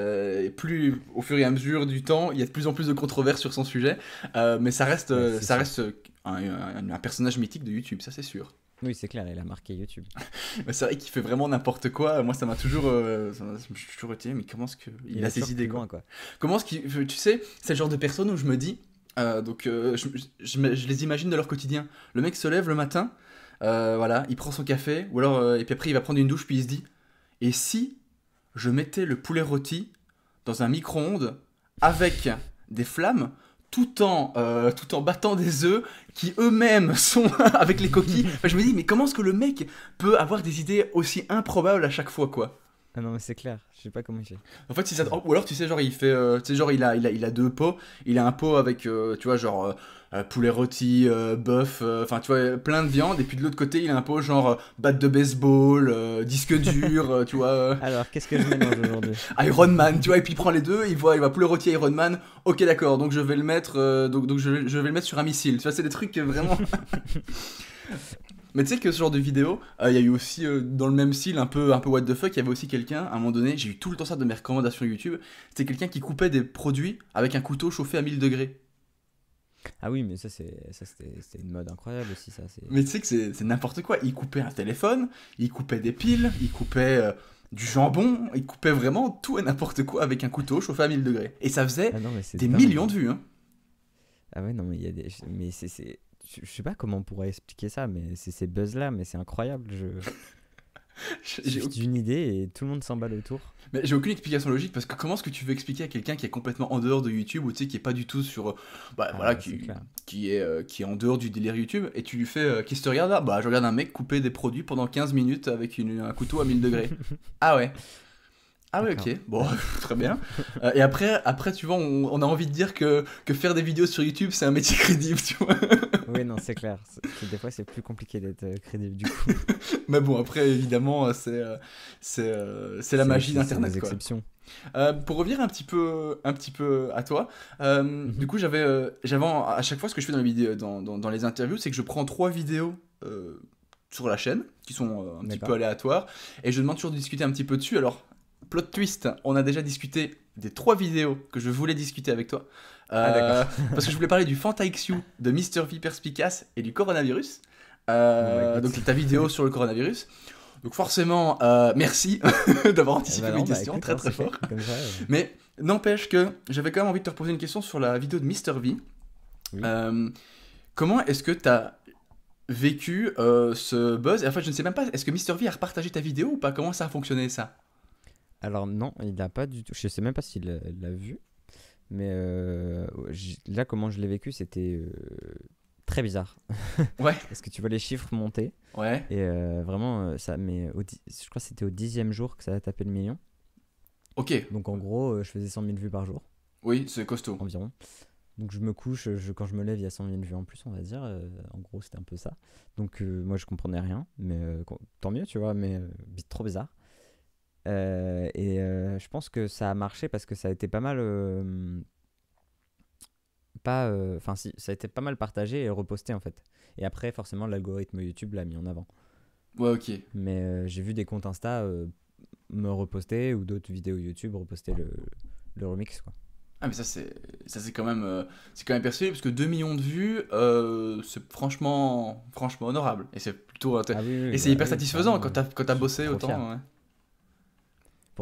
[SPEAKER 2] plus au fur et à mesure du temps, il y a de plus en plus de controverses sur son sujet, euh, mais ça reste,
[SPEAKER 3] Ouais,
[SPEAKER 2] ça
[SPEAKER 3] sûr.
[SPEAKER 2] reste un, un- un personnage mythique de YouTube, ça c'est sûr.
[SPEAKER 3] Oui, c'est clair, il a marqué YouTube.
[SPEAKER 2] C'est vrai qu'il fait vraiment n'importe quoi. Moi, ça m'a toujours, euh, ça m'a- je me suis toujours été, mais comment est-ce que il, a ses idées
[SPEAKER 3] loin, quoi.
[SPEAKER 2] Comment est-ce qu'il, tu sais, c'est le genre de personne où je me dis, euh, donc euh, je, les imagine de leur quotidien. Le mec se lève le matin, euh, voilà, il prend son café, ou alors et puis après il va prendre une douche, puis il se dit, et si je mettais le poulet rôti dans un micro-ondes avec des flammes, tout en, battant des œufs qui eux-mêmes sont avec les coquilles. Je me dis, mais comment est-ce que le mec peut avoir des idées aussi improbables à chaque fois, quoi?
[SPEAKER 3] Ah non, mais c'est clair, je sais pas comment il fait.
[SPEAKER 2] en fait, si ou alors tu sais, genre il fait, euh, tu sais, genre il a, il a, il a deux pots. Il a un pot avec, euh, tu vois, genre euh, euh, poulet rôti, bœuf, enfin tu vois, plein de viande. Et puis de l'autre côté, il a un pot genre batte de baseball, disque dur, tu vois,
[SPEAKER 3] Alors, qu'est-ce que je mélange aujourd'hui?
[SPEAKER 2] Iron Man, tu vois. Et puis il prend les deux, il voit, il voit poulet rôti Iron Man. Ok, d'accord. Donc je vais le mettre, donc, donc je, vais- je vais le mettre sur un missile. Tu vois, c'est des trucs vraiment. Mais tu sais que ce genre de vidéo, euh, il y a eu aussi euh, dans le même style, un peu, un peu what the fuck, il y avait aussi quelqu'un, à un moment donné, j'ai eu tout le temps ça de mes recommandations YouTube, c'était quelqu'un qui coupait des produits avec un couteau chauffé à 1000 degrés.
[SPEAKER 3] Ah oui, mais ça, c'était une mode incroyable aussi, ça.
[SPEAKER 2] Mais tu sais que c'est n'importe quoi, il coupait un téléphone, il coupait des piles, il coupait euh, du jambon, il coupait vraiment tout et n'importe quoi avec un couteau chauffé à 1000 degrés. Et ça faisait
[SPEAKER 3] Ah non,
[SPEAKER 2] des
[SPEAKER 3] dingue.
[SPEAKER 2] millions de vues. Hein.
[SPEAKER 3] Ah ouais, non, mais il y a des. Mais c'est. Je je sais pas comment on pourrait expliquer ça, mais c'est ces buzz là, mais c'est incroyable. Je...
[SPEAKER 2] J'ai aucune-
[SPEAKER 3] d'une idée et tout le monde s'emballe autour.
[SPEAKER 2] Mais j'ai aucune explication logique parce que comment est-ce que tu veux expliquer à quelqu'un qui est complètement en dehors de YouTube ou tu sais qui est pas du tout sur euh, bah
[SPEAKER 3] Ah,
[SPEAKER 2] voilà qui, qui est euh, qui est en dehors du délire YouTube et tu lui fais euh, qu'est-ce que tu regardes là? Bah je regarde un mec couper des produits pendant 15 minutes avec une- un couteau à 1000 degrés. ah ouais. Ah ouais, ok, bon, très bien. Euh, et après, après, tu vois, on, on a envie de dire que, que faire des vidéos sur YouTube, c'est un métier crédible, tu vois.
[SPEAKER 3] Oui, non, c'est clair. Des fois, c'est plus compliqué d'être euh, crédible du coup.
[SPEAKER 2] Mais bon, après, évidemment, euh, c'est c'est c'est la magie
[SPEAKER 3] c'est- c'est
[SPEAKER 2] d'Internet,
[SPEAKER 3] des exceptions.
[SPEAKER 2] Euh, pour revenir un petit peu, un petit peu à toi, euh,
[SPEAKER 3] Mhm.
[SPEAKER 2] du coup j'avais, à chaque fois ce que je fais dans les vidéos, dans, dans, dans les interviews, c'est que je prends trois vidéos sur la chaîne qui sont un petit peu aléatoires et je demande toujours de discuter un petit peu dessus. Alors plot twist, on a déjà discuté des trois vidéos que je voulais discuter avec toi.
[SPEAKER 3] Ah,
[SPEAKER 2] Euh, parce que je voulais parler du FantaXU, de Mr V Perspicace et du coronavirus. Euh,
[SPEAKER 3] écoute.
[SPEAKER 2] donc ta vidéo sur le coronavirus. Donc forcément, euh, merci d'avoir anticipé
[SPEAKER 3] Bah
[SPEAKER 2] mes
[SPEAKER 3] non, bah,
[SPEAKER 2] questions,
[SPEAKER 3] écoute,
[SPEAKER 2] très
[SPEAKER 3] hein,
[SPEAKER 2] très fort.
[SPEAKER 3] Comme ça,
[SPEAKER 2] Mais n'empêche que j'avais quand même envie de te reposer une question sur la vidéo de Mr V.
[SPEAKER 3] Oui.
[SPEAKER 2] Euh, comment est-ce que tu as vécu euh, ce buzz? Et en fait, je ne sais même pas, est-ce que Mr V a repartagé ta vidéo ou pas? Comment ça a fonctionné ça?
[SPEAKER 3] Alors non, il n'a pas du tout. Je sais même pas s'il l'a vu. Mais euh, là, comment je l'ai vécu, c'était euh, très bizarre.
[SPEAKER 2] Ouais.
[SPEAKER 3] Parce que tu vois les chiffres monter.
[SPEAKER 2] Ouais.
[SPEAKER 3] Et euh, vraiment, ça, mais au je crois que c'était au dixième jour que ça a tapé le million.
[SPEAKER 2] Ok.
[SPEAKER 3] Donc en gros, je faisais 100 000 vues par jour
[SPEAKER 2] Oui, c'est costaud.
[SPEAKER 3] environ. Donc je me couche, je, quand je me lève, il y a 100 000 vues en plus, on va dire. Euh, en gros, c'était un peu ça. Donc euh, moi, je comprenais rien, mais euh, tant mieux, tu vois, mais trop bizarre. Euh, et euh, je pense que ça a marché parce que ça a été pas mal. euh, pas, enfin si, ça a été pas mal partagé et reposté en fait. Et après, forcément, l'algorithme YouTube l'a mis en avant.
[SPEAKER 2] Ouais, ok.
[SPEAKER 3] Mais j'ai vu des comptes Insta me reposter ou d'autres vidéos YouTube reposter le, le remix quoi.
[SPEAKER 2] Ah mais ça c'est ça c'est quand même euh, c'est quand même perçu parce que 2 millions de vues euh, c'est franchement franchement honorable et c'est plutôt
[SPEAKER 3] Ah oui, oui,
[SPEAKER 2] et c'est
[SPEAKER 3] bah
[SPEAKER 2] hyper
[SPEAKER 3] oui,
[SPEAKER 2] satisfaisant quand t'as quand bossé autant ouais.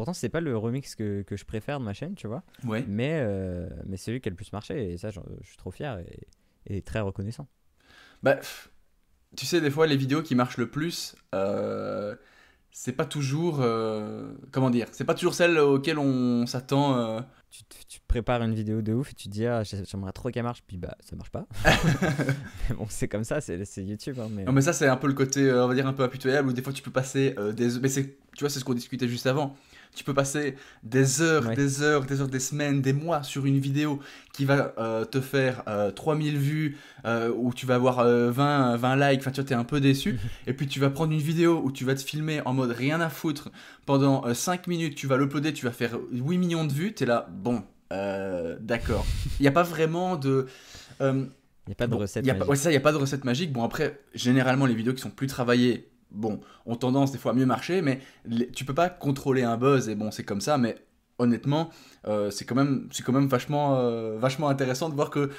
[SPEAKER 3] Pourtant, c'est pas le remix que, que je préfère de ma chaîne, tu vois.
[SPEAKER 2] Ouais.
[SPEAKER 3] Mais, euh, mais c'est lui qui a le plus marché et ça, je suis trop fier et, et très reconnaissant.
[SPEAKER 2] Bah, tu sais, des fois, les vidéos qui marchent le plus, euh, c'est pas toujours. euh, comment dire C'est pas toujours celles auxquelles on s'attend. euh.
[SPEAKER 3] Tu, tu prépares une vidéo de ouf et tu te dis, ah, j'ai- j'aimerais trop qu'elle marche, puis bah, ça marche pas. Mais bon, c'est comme ça, c'est YouTube. hein, mais...
[SPEAKER 2] Non, mais ça, c'est un peu le côté, on va dire, un peu impitoyable où des fois tu peux passer des. Mais c'est, tu vois, c'est ce qu'on discutait juste avant. Tu peux passer des heures,
[SPEAKER 3] Ouais.
[SPEAKER 2] des heures, des heures, des semaines, des mois sur une vidéo qui va euh, te faire euh, 3000 vues, euh, où tu vas avoir euh, 20, 20 likes, enfin tu vois, t'es un peu déçu. Et puis tu vas prendre une vidéo où tu vas te filmer en mode rien à foutre pendant 5 minutes, tu vas l'uploader, tu vas faire 8 millions de vues, t'es là, bon, euh, d'accord. Il n'y a pas vraiment de. euh,
[SPEAKER 3] Il n'y a pas de
[SPEAKER 2] Bon,
[SPEAKER 3] recette.
[SPEAKER 2] y a pas-
[SPEAKER 3] magique.
[SPEAKER 2] ouais, ça, il n'y a pas de recette magique. Bon, après, généralement, les vidéos qui sont plus travaillées, bon, ont tendance des fois à mieux marcher, mais tu peux pas contrôler un buzz, et bon, c'est comme ça, mais honnêtement, euh, c'est quand même, quand même vachement, euh, vachement intéressant de voir que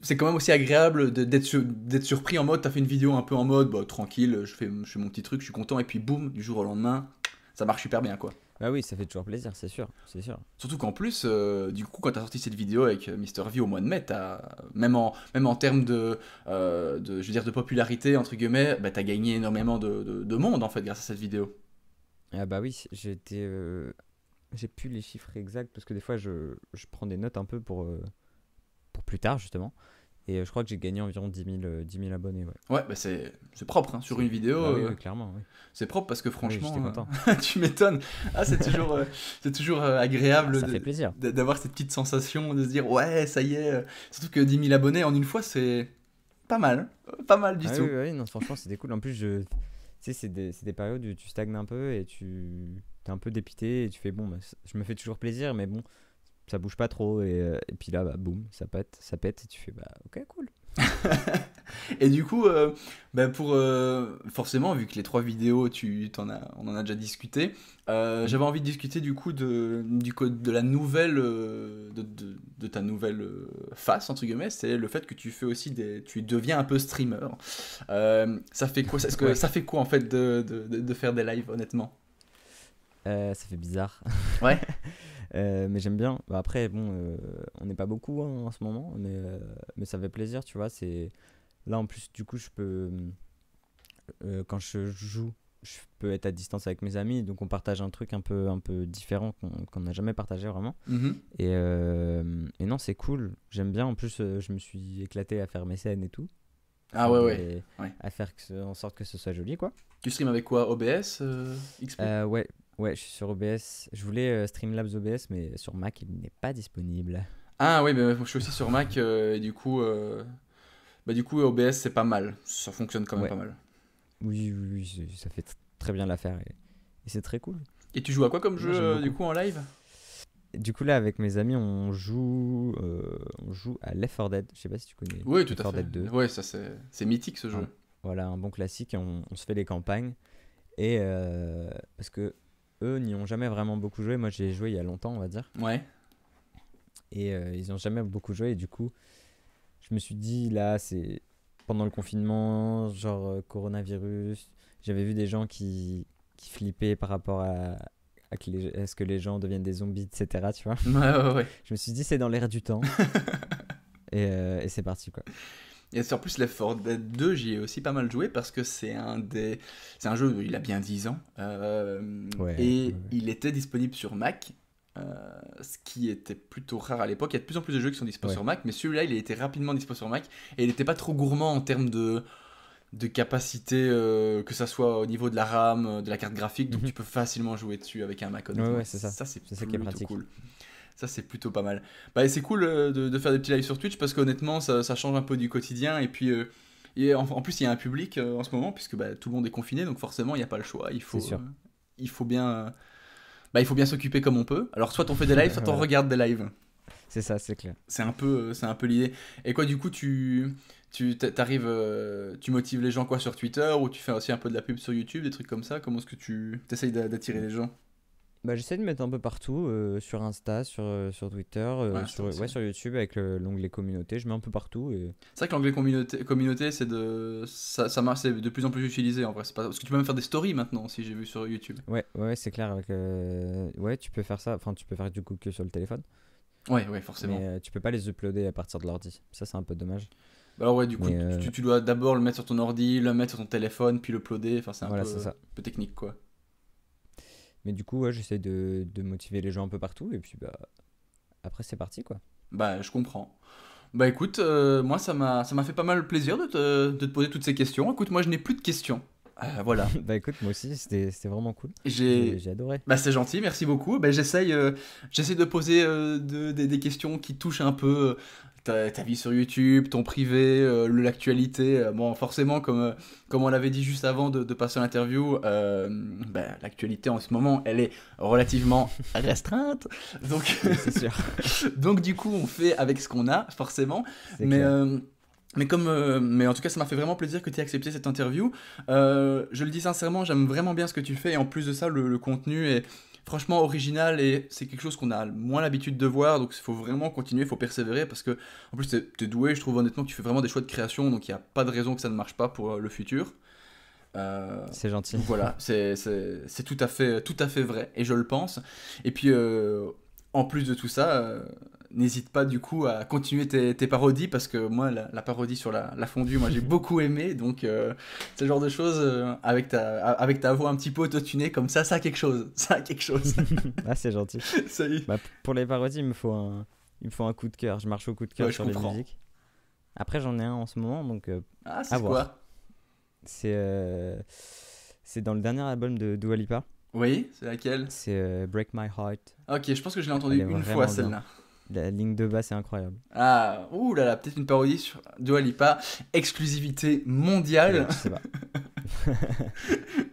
[SPEAKER 2] c'est quand même aussi agréable d'être surpris en mode, t'as fait une vidéo un peu en mode, bah, tranquille, je fais, je fais mon petit truc, je suis content, et puis boum, du jour au lendemain, ça marche super bien, quoi.
[SPEAKER 3] Bah oui, ça fait toujours plaisir, c'est sûr. C'est sûr.
[SPEAKER 2] Surtout qu'en plus, euh, du coup, quand tu as sorti cette vidéo avec euh, Mr. V au mois de mai, t'as- même, en, même en termes de, euh, de, je veux dire, de popularité, entre guillemets, bah, tu as gagné énormément de, de- de monde, en fait, grâce à cette vidéo.
[SPEAKER 3] Ah bah oui, euh, J'ai plus les chiffres exacts parce que des fois je, je prends des notes un peu pour, pour plus tard justement. Et euh, je crois que j'ai gagné environ 10 000, euh, 10 000 abonnés. Ouais.
[SPEAKER 2] Ouais, bah, c'est propre, hein, sur une vidéo,
[SPEAKER 3] Bah oui,
[SPEAKER 2] euh,
[SPEAKER 3] oui, clairement. oui.
[SPEAKER 2] c'est propre parce que franchement,
[SPEAKER 3] content.
[SPEAKER 2] euh, tu m'étonnes. Ah, c'est toujours, c'est toujours agréable de- d'avoir cette petite sensation de se dire, ouais, ça y est. Surtout que 10 000 abonnés en une fois, c'est pas mal, pas mal du
[SPEAKER 3] Ah
[SPEAKER 2] tout.
[SPEAKER 3] oui, oui, non, franchement, c'était cool. En plus, je... tu sais, c'est des, des périodes où tu stagnes un peu et tu es un peu dépité et tu fais bon, bah, je me fais toujours plaisir, mais bon, ça bouge pas trop. Et, euh, et puis là, bah, boum, ça pète, ça pète et tu fais bah, ok, cool.
[SPEAKER 2] Et du coup, euh, bah, pour euh, forcément, vu que les trois vidéos, tu t'en as, on en a déjà discuté, euh, j'avais envie de discuter du coup de, du de la nouvelle, de, de- de ta nouvelle face entre guillemets, c'est le fait que tu fais aussi des, tu deviens un peu streamer. Ça fait quoi que ça fait quoi en fait de, de, faire des lives, honnêtement?
[SPEAKER 3] Ça fait bizarre.
[SPEAKER 2] Ouais.
[SPEAKER 3] Euh, mais j'aime bien. Bah, après, bon, euh, on n'est pas beaucoup hein, en ce moment, mais, euh, mais ça fait plaisir, tu vois. C'est là en plus, du coup, je peux quand je joue je peux être à distance avec mes amis, donc on partage un truc un peu, un peu différent qu'on n'a jamais partagé vraiment.
[SPEAKER 2] Mhm.
[SPEAKER 3] Et, euh, et non, c'est cool. J'aime bien. En plus, je me suis éclaté à faire mes scènes et tout.
[SPEAKER 2] Ah ouais, ouais. Ouais.
[SPEAKER 3] À faire que ce- en sorte que ce soit joli, quoi.
[SPEAKER 2] Tu stream avec quoi? OBS euh, XP
[SPEAKER 3] Euh, ouais, ouais, je suis sur OBS. Je voulais euh, Streamlabs OBS, mais sur Mac, il n'est pas disponible.
[SPEAKER 2] Ah oui, mais je suis aussi sur Mac euh, et du coup, euh, bah, du coup OBS c'est pas mal. Ça fonctionne quand même
[SPEAKER 3] Ouais.
[SPEAKER 2] pas mal.
[SPEAKER 3] Oui, oui, ça fait tr- très bien l'affaire. Et, et c'est très cool.
[SPEAKER 2] Et tu joues à quoi comme jeu du coup en live?
[SPEAKER 3] Du coup, là, avec mes amis, on joue, euh, on joue à Left 4 Dead. Je sais pas si tu connais.
[SPEAKER 2] Oui, tout
[SPEAKER 3] Left
[SPEAKER 2] à
[SPEAKER 3] 4
[SPEAKER 2] fait.
[SPEAKER 3] Dead 2.
[SPEAKER 2] Ouais, ça c'est mythique ce jeu.
[SPEAKER 3] Voilà, un bon classique. On, on se fait les campagnes. Et euh, parce que eux n'y ont jamais vraiment beaucoup joué. Moi, j'ai joué il y a longtemps, on va dire.
[SPEAKER 2] Ouais.
[SPEAKER 3] Et euh, ils n'ont jamais beaucoup joué. Et du coup, je me suis dit, là, c'est pendant le confinement, genre euh, coronavirus. J'avais vu des gens qui, qui flippaient par rapport à, à, que les- à ce que les gens deviennent des zombies, etc. Tu vois
[SPEAKER 2] Ouais, ouais, ouais.
[SPEAKER 3] je me suis dit, c'est dans l'air du temps. et euh, et c'est parti, quoi.
[SPEAKER 2] Et en plus, Left 4 Dead 2, j'y ai aussi pas mal joué parce que c'est un des, c'est un jeu, il a bien 10 ans, euh,
[SPEAKER 3] Ouais,
[SPEAKER 2] et
[SPEAKER 3] ouais.
[SPEAKER 2] il était disponible sur Mac, euh, ce qui était plutôt rare à l'époque. Il y a de plus en plus de jeux qui sont
[SPEAKER 3] Ouais.
[SPEAKER 2] sur Mac, mais celui-là, il a été rapidement disponible sur Mac et il n'était pas trop gourmand en termes de de capacité, euh, que ça soit au niveau de la RAM, de la carte graphique, donc
[SPEAKER 3] Mhm.
[SPEAKER 2] tu peux facilement jouer dessus avec un Mac.
[SPEAKER 3] Ouais, ouais, c'est ça.
[SPEAKER 2] Ça, c'est
[SPEAKER 3] ça qui est
[SPEAKER 2] plutôt
[SPEAKER 3] pratique.
[SPEAKER 2] cool. Ça, c'est plutôt pas mal. Bah, et c'est cool euh, de, de faire des petits lives sur Twitch parce qu'honnêtement, ça, ça change un peu du quotidien. Et puis, euh, et en, en plus, il y a un public euh, en ce moment puisque bah, tout le monde est confiné, donc forcément, il n'y a pas le choix. Il faut, il faut bien, bah, il faut bien s'occuper comme on peut. Alors, soit on fait des lives, soit on regarde des lives.
[SPEAKER 3] C'est ça, c'est clair.
[SPEAKER 2] C'est un peu, c'est un peu l'idée. Et quoi, du coup, tu, tu t'a- t'arrives, euh, tu motives les gens quoi sur Twitter ou tu fais aussi un peu de la pub sur YouTube, des trucs comme ça? Comment est-ce que tu essayes d'attirer les gens?
[SPEAKER 3] Bah, j'essaie de mettre un peu partout, euh, sur Insta, sur, euh, sur Twitter, euh,
[SPEAKER 2] Ouais,
[SPEAKER 3] sur, ouais, YouTube avec le- l'onglet communauté. Je mets un peu partout. Et...
[SPEAKER 2] C'est vrai que l'anglais communauté, communauté c'est de ça, ça marche, c'est de plus en plus utilisé en vrai. Pas parce que tu peux même faire des stories maintenant, si j'ai vu sur YouTube.
[SPEAKER 3] Ouais, ouais, c'est clair. Avec, Ouais, tu peux faire ça. Enfin, tu peux faire du coup que sur le téléphone.
[SPEAKER 2] Ouais, ouais, forcément.
[SPEAKER 3] Mais tu peux pas les uploader à partir de l'ordi. Ça, c'est un peu dommage.
[SPEAKER 2] Bah Alors ouais, du coup, tu, tu dois d'abord le mettre sur ton ordi, le mettre sur ton téléphone, puis l'uploader. Enfin, c'est un
[SPEAKER 3] Voilà,
[SPEAKER 2] peu,
[SPEAKER 3] c'est ça.
[SPEAKER 2] un peu technique quoi.
[SPEAKER 3] Mais du coup, j'essaie de, motiver les gens un peu partout. Et puis, bah, après, c'est parti, quoi.
[SPEAKER 2] Bah, je comprends. Bah écoute, euh, moi ça m'a fait pas mal plaisir de de te poser toutes ces questions. Écoute, moi je n'ai plus de questions. Euh, voilà.
[SPEAKER 3] bah, écoute, moi aussi, c'était vraiment cool.
[SPEAKER 2] J'ai
[SPEAKER 3] adoré.
[SPEAKER 2] Bah c'est gentil, merci beaucoup. Bah, j'essaye, euh, j'essaie de poser euh, de- des- des questions qui touchent un peu ta, ta vie sur YouTube, ton privé, l'actualité. Bon, forcément, comme, comme on l'avait dit juste avant de, de passer l'interview, bah, l'actualité en ce moment, elle est relativement restreinte. Donc,
[SPEAKER 3] C'est sûr.
[SPEAKER 2] donc du coup, on fait avec ce qu'on a, forcément. Mais,
[SPEAKER 3] clair.
[SPEAKER 2] Mais comme, euh, mais en tout cas, ça m'a fait vraiment plaisir que tu aies accepté cette interview. Euh, je le dis sincèrement, j'aime vraiment bien ce que tu fais et en plus de ça, le, le contenu est franchement original et c'est quelque chose qu'on a moins l'habitude de voir. Donc il faut vraiment continuer, il faut persévérer parce que en plus t'es es doué. Je trouve honnêtement que tu fais vraiment des choix de création, donc il n'y a pas de raison que ça ne marche pas pour euh, le futur. Euh,
[SPEAKER 3] C'est gentil.
[SPEAKER 2] voilà, c'est tout, à fait- tout à fait vrai, et je le pense. Et puis, en plus de tout ça, n'hésite pas du coup à continuer tes, tes parodies, parce que moi, la, la parodie sur la, la fondue, moi j'ai beaucoup aimé, donc euh, le genre de choses, euh, avec, ta, avec ta voix un petit peu autotunée, comme ça, ça a quelque chose, ça a quelque chose.
[SPEAKER 3] ah, c'est gentil.
[SPEAKER 2] est.
[SPEAKER 3] Bah, pour les parodies, il me faut un, il me faut un coup de cœur. Je marche au coup de cœur
[SPEAKER 2] Ouais, je
[SPEAKER 3] sur les musiques. Après, j'en ai un en ce moment, donc euh,
[SPEAKER 2] Ah, c'est
[SPEAKER 3] À
[SPEAKER 2] quoi
[SPEAKER 3] voir. c'est euh, c'est dans le dernier album de Dua Lipa.
[SPEAKER 2] Oui, c'est laquelle?
[SPEAKER 3] C'est euh, Break My Heart.
[SPEAKER 2] Ok, je pense que je l'ai entendu une fois celle-là.
[SPEAKER 3] La ligne de basse est incroyable.
[SPEAKER 2] Ah, ouh là là, peut-être une parodie sur Dua Lipa, exclusivité mondiale.
[SPEAKER 3] Je sais pas.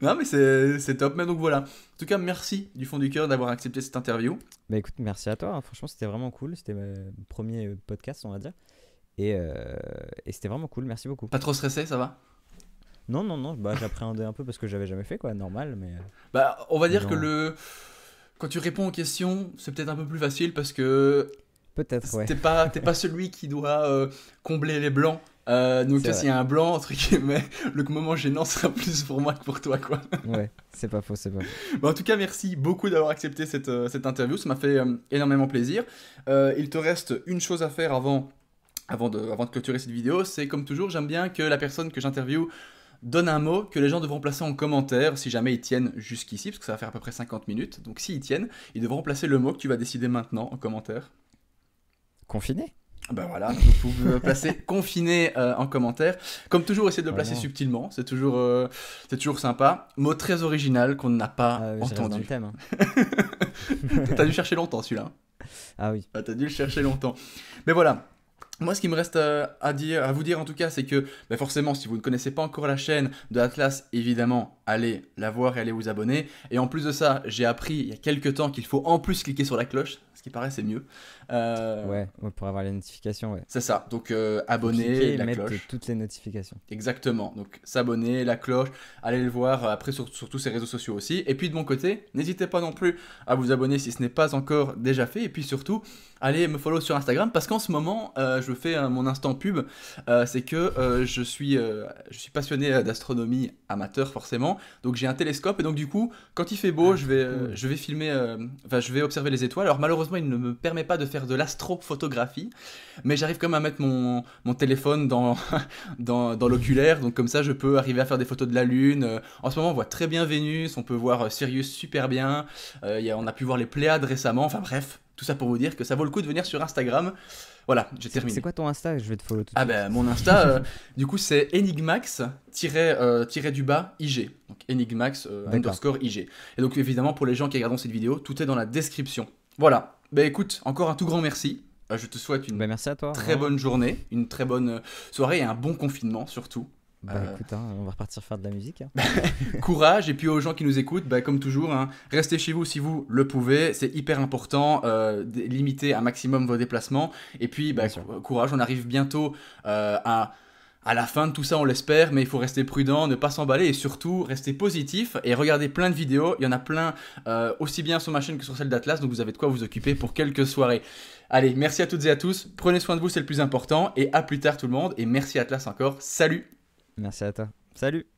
[SPEAKER 2] Non, mais c'est top. Mais donc voilà. En tout cas, merci du fond du cœur d'avoir accepté cette interview.
[SPEAKER 3] Bah écoute, merci à toi. hein. Franchement, c'était vraiment cool. C'était mon premier euh, podcast, on va dire. Et, euh, et c'était vraiment cool. Merci beaucoup.
[SPEAKER 2] Pas trop stressé, ça va?
[SPEAKER 3] Non, non, non. Bah, j'appréhendais un peu parce que j'avais jamais fait, quoi. Normal, mais. euh,
[SPEAKER 2] Bah, on va dire
[SPEAKER 3] Non.
[SPEAKER 2] que le. Quand tu réponds aux questions, c'est peut-être un peu plus facile parce que
[SPEAKER 3] Peut-être, ouais.
[SPEAKER 2] t'es pas, pas celui qui doit euh, combler les blancs. Euh, donc, là, s'il y a un blanc, entre guillemets, le moment gênant sera plus pour moi que pour toi, quoi.
[SPEAKER 3] Ouais, c'est pas faux, c'est pas faux.
[SPEAKER 2] Bon, en tout cas, merci beaucoup d'avoir accepté cette, euh, cette interview. Ça m'a fait euh, énormément plaisir. Il te reste une chose à faire avant, avant, de, avant de clôturer cette vidéo. C'est comme toujours, j'aime bien que la personne que j'interviewe donne un mot que les gens devront placer en commentaire si jamais ils tiennent jusqu'ici, parce que ça va faire à peu près 50 minutes. Donc s'ils tiennent, ils devront placer le mot que tu vas décider maintenant en commentaire.
[SPEAKER 3] Confiné
[SPEAKER 2] Ben voilà, vous pouvez placer confiné euh, en commentaire. Comme toujours, essayez de le placer
[SPEAKER 3] Vraiment.
[SPEAKER 2] subtilement, c'est toujours, euh, c'est toujours sympa. Mot très original qu'on n'a pas
[SPEAKER 3] Ah, reste dans le
[SPEAKER 2] entendu.
[SPEAKER 3] thème. hein.
[SPEAKER 2] T'as dû chercher longtemps celui-là.
[SPEAKER 3] Ah oui.
[SPEAKER 2] Ah, T'as dû le chercher longtemps. Mais voilà. Moi, ce qui me reste euh, à, dire, à vous dire en tout cas, c'est que bah, forcément, si vous ne connaissez pas encore la chaîne de Atlas, évidemment, allez la voir et allez vous abonner. Et en plus de ça, j'ai appris il y a quelques temps qu'il faut en plus cliquer sur la cloche, ce qui paraît c'est mieux. Euh,
[SPEAKER 3] Ouais, ouais, pour avoir les notifications, ouais.
[SPEAKER 2] C'est ça. Donc euh, abonner, la
[SPEAKER 3] mettre
[SPEAKER 2] cloche.
[SPEAKER 3] toutes les notifications.
[SPEAKER 2] Exactement. Donc s'abonner, la cloche, allez le voir euh, après sur, sur tous ces réseaux sociaux aussi. Et puis de mon côté, n'hésitez pas non plus à vous abonner si ce n'est pas encore déjà fait. Et puis surtout, allez me follow sur Instagram parce qu'en ce moment, euh, je fais mon instant pub. C'est que je, suis, je suis passionné d'astronomie amateur forcément. Donc j'ai un télescope et donc du coup, quand il fait beau,
[SPEAKER 3] Ah,
[SPEAKER 2] je, vais, euh, je vais filmer, euh, enfin je vais observer les étoiles. Alors malheureusement, il ne me permet pas de faire de l'astrophotographie, mais j'arrive quand même à mettre mon, mon téléphone dans, dans, dans l'oculaire, donc comme ça je peux arriver à faire des photos de la Lune. Euh, en ce moment on voit très bien Vénus, on peut voir Sirius super bien, Euh, il y a- on a pu voir les Pléiades récemment, enfin bref, tout ça pour vous dire que ça vaut le coup de venir sur Instagram. Voilà, j'ai terminé.
[SPEAKER 3] c'est quoi ton Insta? Je vais te follow tout de
[SPEAKER 2] Ah ben mon Insta, euh, du coup c'est enigmax tiré, euh, tiré du bas IG. Donc enigmax euh, underscore IG. Et donc évidemment pour les gens qui regardent cette vidéo, tout est dans la description. Voilà. Ben écoute, encore un tout grand merci. Je te souhaite une
[SPEAKER 3] Bah, merci à toi.
[SPEAKER 2] très bonne journée, une très bonne soirée et un bon confinement surtout.
[SPEAKER 3] Bah
[SPEAKER 2] Euh,
[SPEAKER 3] écoute, hein, on va repartir faire de la musique. hein.
[SPEAKER 2] Courage et puis aux gens qui nous écoutent, bah, comme toujours, hein, restez chez vous si vous le pouvez, c'est hyper important, euh, limitez un maximum vos déplacements et puis bah, courage, on arrive bientôt euh, à, à la fin de tout ça, on l'espère, mais il faut rester prudent, ne pas s'emballer et surtout rester positif et regarder plein de vidéos, il y en a plein euh, aussi bien sur ma chaîne que sur celle d'Atlas, donc vous avez de quoi vous occuper pour quelques soirées. Allez, merci à toutes et à tous, prenez soin de vous, c'est le plus important et à plus tard tout le monde et merci Atlas encore, salut
[SPEAKER 3] Merci à toi. Salut